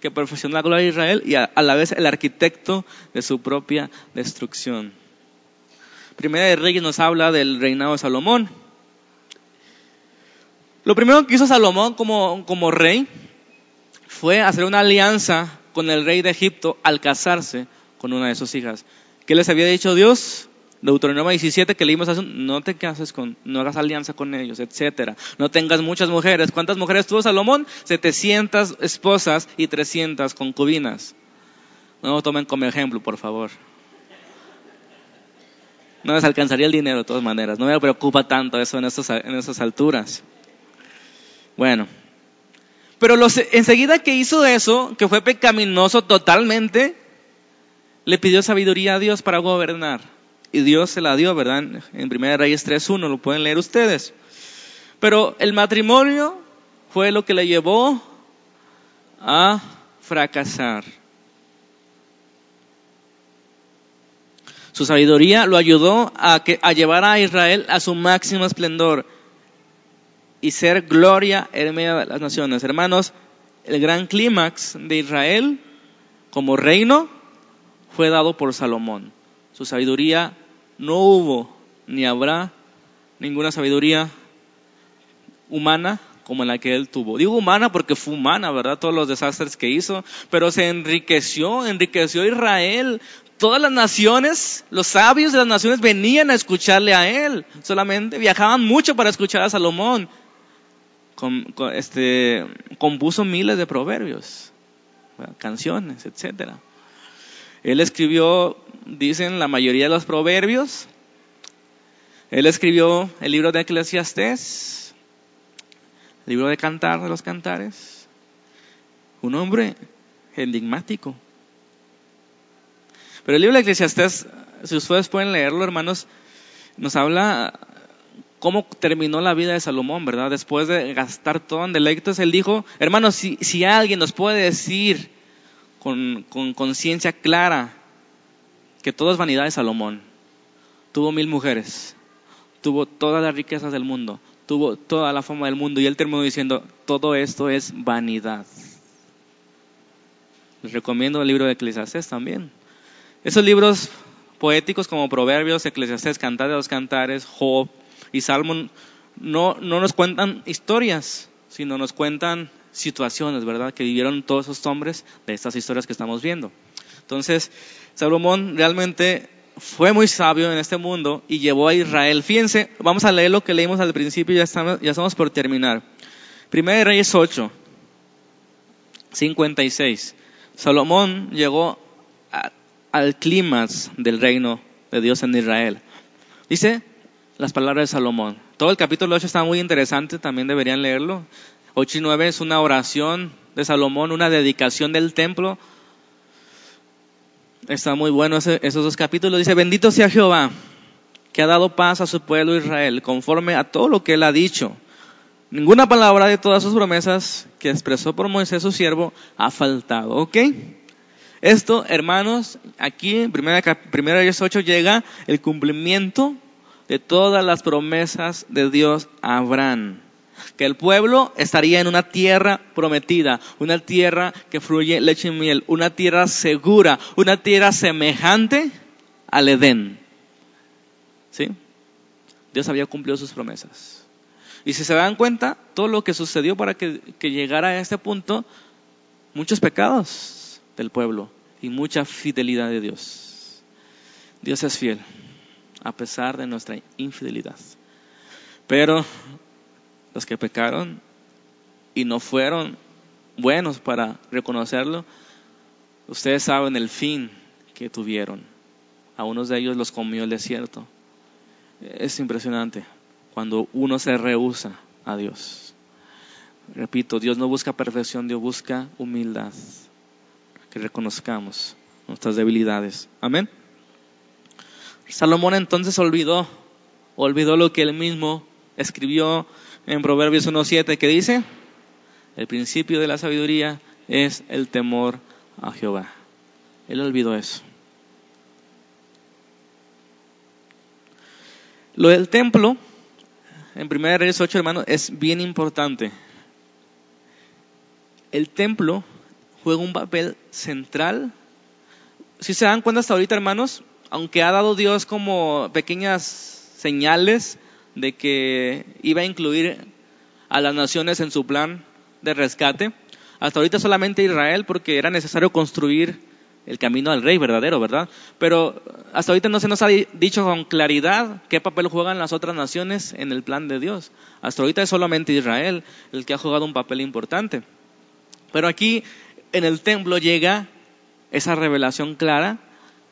Speaker 1: que perfeccionó la gloria de Israel y a, la vez el arquitecto de su propia destrucción. Primera de Reyes nos habla del reinado de Salomón. Lo primero que hizo Salomón como, como rey fue hacer una alianza con el rey de Egipto al casarse con una de sus hijas. ¿Qué les había dicho Dios? Deuteronomio 17 que leímos hace no te cases con, no hagas alianza con ellos, etcétera. No tengas muchas mujeres. ¿Cuántas mujeres tuvo Salomón? 700 esposas y 300 concubinas. No lo tomen como ejemplo, por favor. No les alcanzaría el dinero de todas maneras. No me preocupa tanto eso en, en esas alturas. Bueno. Pero los, enseguida que hizo eso, que fue pecaminoso totalmente, le pidió sabiduría a Dios para gobernar y Dios se la dio, ¿verdad? En 1 Reyes 3.1, lo pueden leer ustedes. Pero el matrimonio fue lo que le llevó a fracasar. Su sabiduría lo ayudó a, que, a llevar a Israel a su máximo esplendor y ser gloria en medio de las naciones. Hermanos, el gran clímax de Israel como reino fue dado por Salomón. Su sabiduría no hubo ni habrá ninguna sabiduría humana como la que él tuvo. Digo humana porque fue humana, ¿verdad? Todos los desastres que hizo, pero se enriqueció, enriqueció Israel. Todas las naciones, los sabios de las naciones venían a escucharle a él. Solamente viajaban mucho para escuchar a Salomón. este, compuso miles de proverbios, canciones, etcétera. Él escribió dicen la mayoría de los proverbios. Él escribió el libro de Eclesiastés, el libro de Cantar de los Cantares. Un hombre enigmático. Pero el libro de Eclesiastés, si ustedes pueden leerlo, hermanos, nos habla cómo terminó la vida de Salomón, ¿verdad? Después de gastar todo en deleites, él dijo, hermanos, si, si alguien nos puede decir con conciencia clara que todo es vanidad de Salomón. Tuvo mil mujeres, tuvo todas las riquezas del mundo, tuvo toda la fama del mundo y él terminó diciendo, todo esto es vanidad. Les recomiendo el libro de Eclesiastés también. Esos libros poéticos como Proverbios, Eclesiastés, Cantar de los Cantares, Job y Salmón no, no nos cuentan historias, sino nos cuentan situaciones, ¿verdad? Que vivieron todos esos hombres de estas historias que estamos viendo. Entonces, Salomón realmente fue muy sabio en este mundo y llevó a Israel. Fíjense, vamos a leer lo que leímos al principio y ya estamos, por terminar. Primera de Reyes 8, 56. Salomón llegó al clímax del reino de Dios en Israel. Dice las palabras de Salomón. Todo el capítulo 8 está muy interesante, también deberían leerlo. 8 y 9 es una oración de Salomón, una dedicación del templo Está muy bueno esos dos capítulos. Dice, bendito sea Jehová, que ha dado paz a su pueblo Israel, conforme a todo lo que él ha dicho. Ninguna palabra de todas sus promesas que expresó por Moisés su siervo ha faltado. ¿Ok? Esto, hermanos, aquí en primera, primera 8 llega el cumplimiento de todas las promesas de Dios a Abraham que el pueblo estaría en una tierra prometida, una tierra que fluye leche y miel, una tierra segura, una tierra semejante al Edén. ¿Sí? Dios había cumplido sus promesas. Y si se dan cuenta, todo lo que sucedió para que, que llegara a este punto, muchos pecados del pueblo y mucha fidelidad de Dios. Dios es fiel, a pesar de nuestra infidelidad. Pero los que pecaron y no fueron buenos para reconocerlo, ustedes saben el fin que tuvieron. A unos de ellos los comió el desierto. Es impresionante cuando uno se rehúsa a Dios. Repito, Dios no busca perfección, Dios busca humildad. Que reconozcamos nuestras debilidades. Amén. Salomón entonces olvidó olvidó lo que él mismo escribió en Proverbios 1.7 que dice, el principio de la sabiduría es el temor a Jehová. Él olvidó eso. Lo del templo, en 1 Reyes 8, hermanos, es bien importante. El templo juega un papel central. Si se dan cuenta hasta ahorita, hermanos, aunque ha dado Dios como pequeñas señales de que iba a incluir a las naciones en su plan de rescate, hasta ahorita solamente Israel porque era necesario construir el camino al rey verdadero, ¿verdad? Pero hasta ahorita no se nos ha dicho con claridad qué papel juegan las otras naciones en el plan de Dios. Hasta ahorita es solamente Israel el que ha jugado un papel importante. Pero aquí en el templo llega esa revelación clara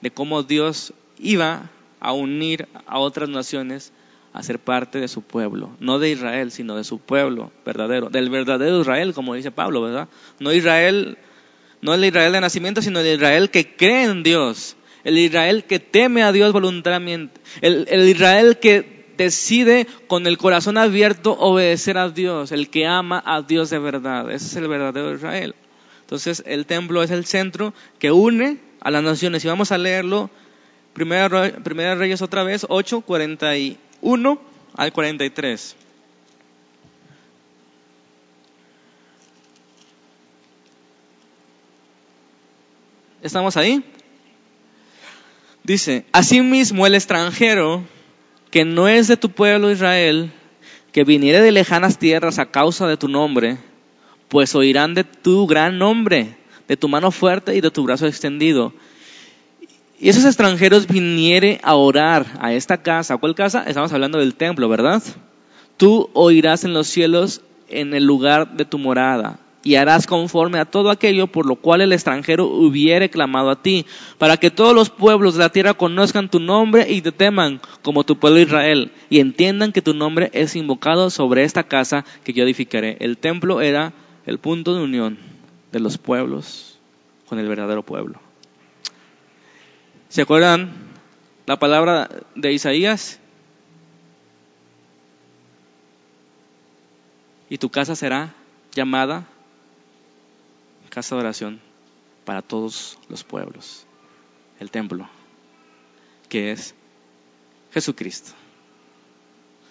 Speaker 1: de cómo Dios iba a unir a otras naciones a ser parte de su pueblo, no de Israel, sino de su pueblo verdadero, del verdadero Israel, como dice Pablo, ¿verdad? No Israel no el Israel de nacimiento, sino el Israel que cree en Dios, el Israel que teme a Dios voluntariamente, el, Israel que decide con el corazón abierto obedecer a Dios, el que ama a Dios de verdad. Ese es el verdadero Israel. Entonces el templo es el centro que une a las naciones. Y vamos a leerlo, Primera, primera Reyes otra vez, 8, 41 al 43. ¿Estamos ahí? Dice, asimismo el extranjero que no es de tu pueblo Israel, que viniere de lejanas tierras a causa de tu nombre, pues oirán de tu gran nombre, de tu mano fuerte y de tu brazo extendido. Y esos extranjeros viniere a orar a esta casa. ¿A cuál casa? Estamos hablando del templo, ¿verdad? Tú oirás en los cielos en el lugar de tu morada y harás conforme a todo aquello por lo cual el extranjero hubiere clamado a ti, para que todos los pueblos de la tierra conozcan tu nombre y te teman como tu pueblo Israel, y entiendan que tu nombre es invocado sobre esta casa que yo edificaré. El templo era el punto de unión de los pueblos con el verdadero pueblo. ¿Se acuerdan la palabra de Isaías? Y tu casa será llamada casa de oración para todos los pueblos, el templo, que es Jesucristo.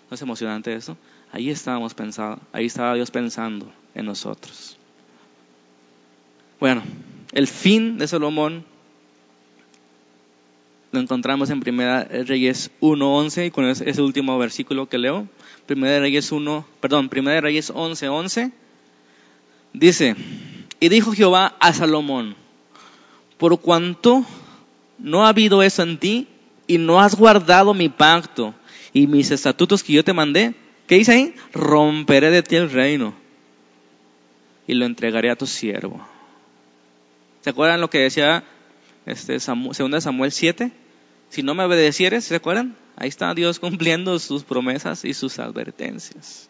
Speaker 1: ¿No es emocionante eso? Ahí estábamos pensando, ahí estaba Dios pensando en nosotros. Bueno, el fin de Salomón lo encontramos en Primera Reyes 1.11 y con ese, último versículo que leo, Primera Reyes 1, perdón, Primera Reyes 11.11, dice, y dijo Jehová a Salomón, por cuanto no ha habido eso en ti y no has guardado mi pacto y mis estatutos que yo te mandé, ¿qué dice ahí? Romperé de ti el reino y lo entregaré a tu siervo. ¿Se acuerdan lo que decía este, Samuel, segunda Samuel 7? Si no me obedecieres, ¿se acuerdan? Ahí está Dios cumpliendo sus promesas y sus advertencias.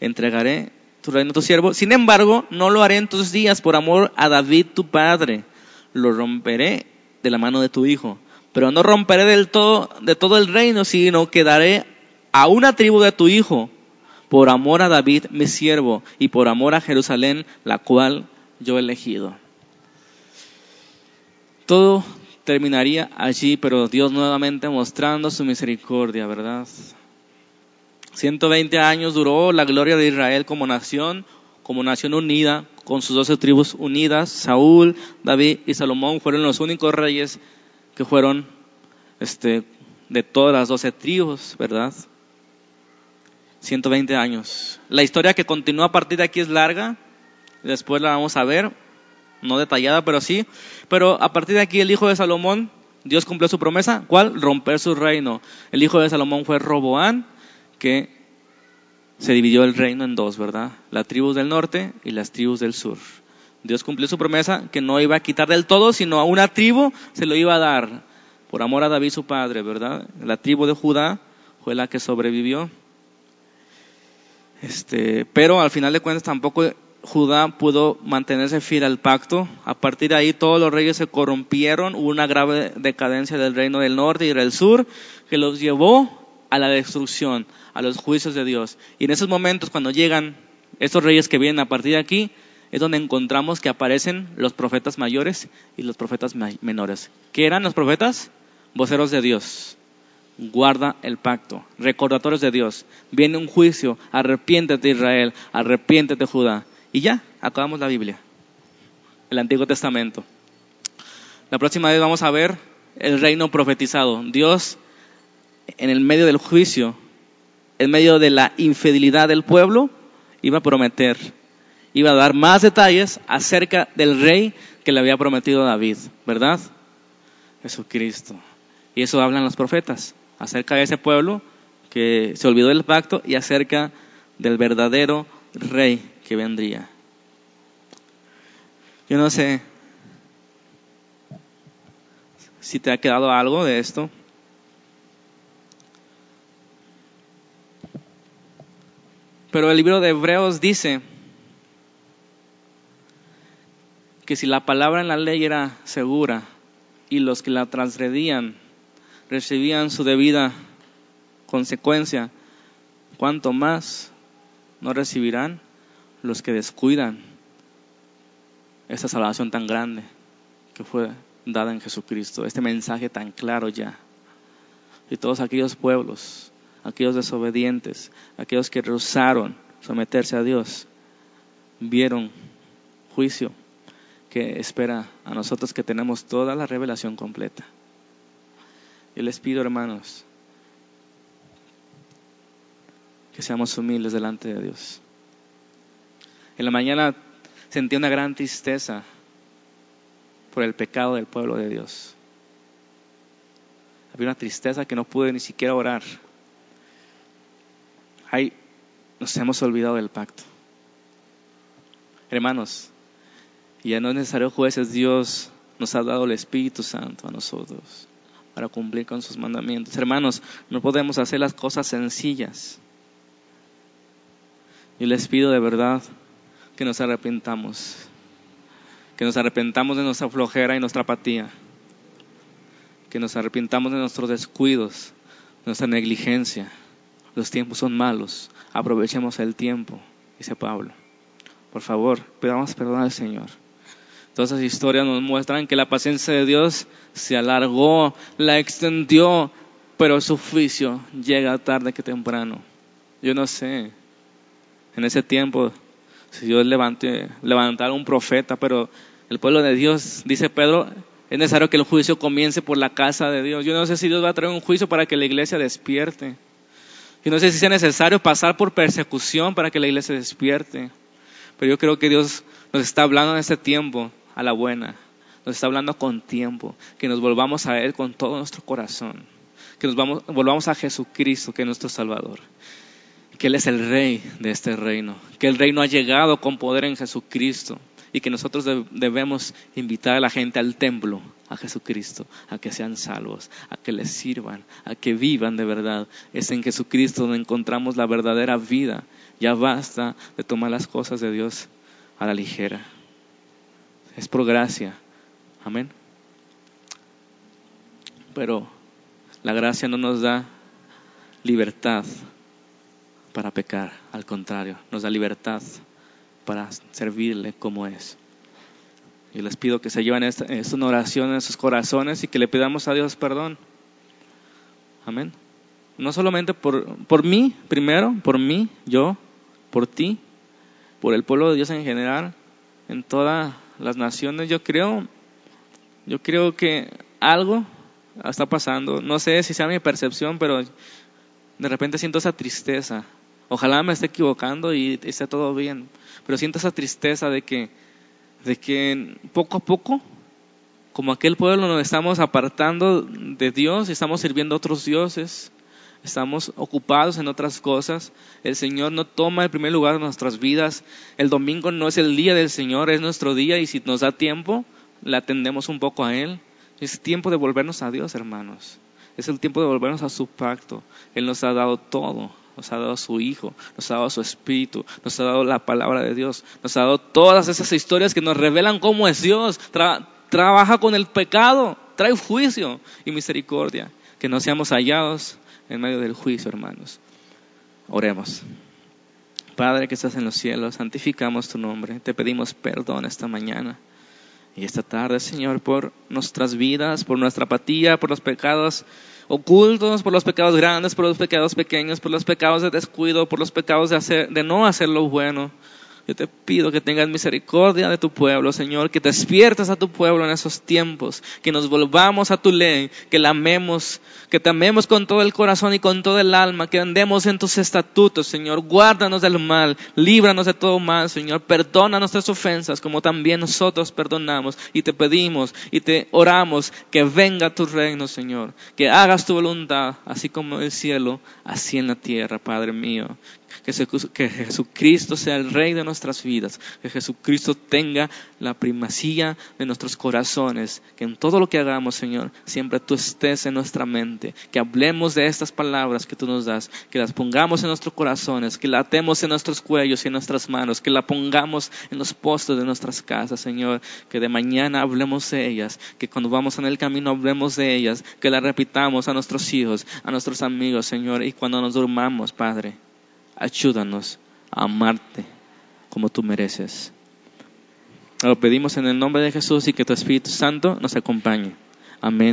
Speaker 1: Entregaré tu reino tu siervo. Sin embargo, no lo haré en tus días por amor a David tu padre. Lo romperé de la mano de tu hijo. Pero no romperé del todo, de todo el reino, sino que daré a una tribu de tu hijo por amor a David mi siervo y por amor a Jerusalén, la cual yo he elegido. Todo terminaría allí, pero Dios nuevamente mostrando su misericordia, ¿verdad? 120 años duró la gloria de Israel como nación, como nación unida, con sus doce tribus unidas. Saúl, David y Salomón fueron los únicos reyes que fueron este, de todas las doce tribus, ¿verdad? 120 años. La historia que continúa a partir de aquí es larga, después la vamos a ver, no detallada, pero sí. Pero a partir de aquí el hijo de Salomón, Dios cumplió su promesa, ¿cuál? Romper su reino. El hijo de Salomón fue Roboán, que se dividió el reino en dos, ¿verdad? Las tribus del norte y las tribus del sur. Dios cumplió su promesa que no iba a quitar del todo, sino a una tribu se lo iba a dar, por amor a David su padre, ¿verdad? La tribu de Judá fue la que sobrevivió. Este, pero al final de cuentas tampoco Judá pudo mantenerse fiel al pacto. A partir de ahí todos los reyes se corrompieron, hubo una grave decadencia del reino del norte y del sur que los llevó a la destrucción, a los juicios de Dios. Y en esos momentos, cuando llegan estos reyes que vienen a partir de aquí, es donde encontramos que aparecen los profetas mayores y los profetas menores. ¿Qué eran los profetas? Voceros de Dios. Guarda el pacto, recordatorios de Dios. Viene un juicio, arrepiéntete Israel, arrepiéntete Judá. Y ya, acabamos la Biblia, el Antiguo Testamento. La próxima vez vamos a ver el reino profetizado. Dios, en el medio del juicio, en medio de la infidelidad del pueblo, iba a prometer, iba a dar más detalles acerca del rey que le había prometido David, ¿verdad? Jesucristo. Y eso hablan los profetas, acerca de ese pueblo que se olvidó del pacto y acerca del verdadero rey que vendría. Yo no sé si te ha quedado algo de esto. Pero el libro de Hebreos dice que si la palabra en la ley era segura y los que la transgredían recibían su debida consecuencia, ¿cuánto más no recibirán los que descuidan esa salvación tan grande que fue dada en Jesucristo, este mensaje tan claro ya? Y todos aquellos pueblos aquellos desobedientes, aquellos que rehusaron someterse a Dios, vieron juicio que espera a nosotros que tenemos toda la revelación completa. Y les pido, hermanos, que seamos humildes delante de Dios. En la mañana sentí una gran tristeza por el pecado del pueblo de Dios. Había una tristeza que no pude ni siquiera orar nos hemos olvidado del pacto. Hermanos, ya no es necesario jueces, Dios nos ha dado el Espíritu Santo a nosotros para cumplir con sus mandamientos. Hermanos, no podemos hacer las cosas sencillas. Y les pido de verdad que nos arrepentamos, que nos arrepentamos de nuestra flojera y nuestra apatía, que nos arrepentamos de nuestros descuidos, de nuestra negligencia los tiempos son malos, aprovechemos el tiempo, dice Pablo. Por favor, pidamos perdón al Señor. Todas esas historias nos muestran que la paciencia de Dios se alargó, la extendió, pero su juicio llega tarde que temprano. Yo no sé, en ese tiempo, si Dios levante, levantara un profeta, pero el pueblo de Dios, dice Pedro, es necesario que el juicio comience por la casa de Dios. Yo no sé si Dios va a traer un juicio para que la iglesia despierte. Y no sé si sea necesario pasar por persecución para que la iglesia despierte. Pero yo creo que Dios nos está hablando en este tiempo a la buena. Nos está hablando con tiempo. Que nos volvamos a Él con todo nuestro corazón. Que nos vamos, volvamos a Jesucristo, que es nuestro Salvador. Que Él es el Rey de este reino. Que el reino ha llegado con poder en Jesucristo y que nosotros debemos invitar a la gente al templo, a Jesucristo, a que sean salvos, a que les sirvan, a que vivan de verdad. Es en Jesucristo donde encontramos la verdadera vida. Ya basta de tomar las cosas de Dios a la ligera. Es por gracia. Amén. Pero la gracia no nos da libertad para pecar, al contrario, nos da libertad para servirle como es. Y les pido que se lleven esta, esta oración en sus corazones y que le pidamos a Dios perdón. Amén. No solamente por, por mí, primero, por mí, yo, por ti, por el pueblo de Dios en general, en todas las naciones. Yo creo, yo creo que algo está pasando. No sé si sea mi percepción, pero de repente siento esa tristeza. Ojalá me esté equivocando y esté todo bien pero siento esa tristeza de que, de que poco a poco, como aquel pueblo, nos estamos apartando de Dios y estamos sirviendo a otros dioses, estamos ocupados en otras cosas. El Señor no toma el primer lugar en nuestras vidas. El domingo no es el día del Señor, es nuestro día y si nos da tiempo, le atendemos un poco a Él. Es tiempo de volvernos a Dios, hermanos. Es el tiempo de volvernos a su pacto. Él nos ha dado todo nos ha dado su Hijo, nos ha dado su Espíritu, nos ha dado la palabra de Dios, nos ha dado todas esas historias que nos revelan cómo es Dios. trabaja con el pecado, trae juicio y misericordia. Que no seamos hallados en medio del juicio, hermanos. Oremos. Padre que estás en los cielos, santificamos tu nombre. Te pedimos perdón esta mañana y esta tarde, Señor, por nuestras vidas, por nuestra apatía, por los pecados ocultos, por los pecados grandes, por los pecados pequeños, por los pecados de descuido, por los pecados de, hacer, de no hacer lo bueno. Yo te pido que tengas misericordia de tu pueblo, Señor, que despiertes a tu pueblo en esos tiempos, que nos volvamos a tu ley, que la amemos, que te amemos con todo el corazón y con todo el alma, que andemos en tus estatutos, Señor. Guárdanos del mal, líbranos de todo mal, Señor. Perdona nuestras ofensas como también nosotros perdonamos y te pedimos y te oramos que venga tu reino, Señor, que hagas tu voluntad, así como en el cielo, así en la tierra, Padre mío que Jesucristo sea el Rey de nuestras vidas, que Jesucristo tenga la primacía de nuestros corazones, que en todo lo que hagamos, Señor, siempre tú estés en nuestra mente, que hablemos de estas palabras que tú nos das, que las pongamos en nuestros corazones, que la atemos en nuestros cuellos y en nuestras manos, que la pongamos en los postes de nuestras casas, Señor, que de mañana hablemos de ellas, que cuando vamos en el camino hablemos de ellas, que la repitamos a nuestros hijos, a nuestros amigos, Señor, y cuando nos durmamos, Padre ayúdanos a amarte como tú mereces. Lo pedimos en el nombre de Jesús y que tu Espíritu Santo nos acompañe. Amén.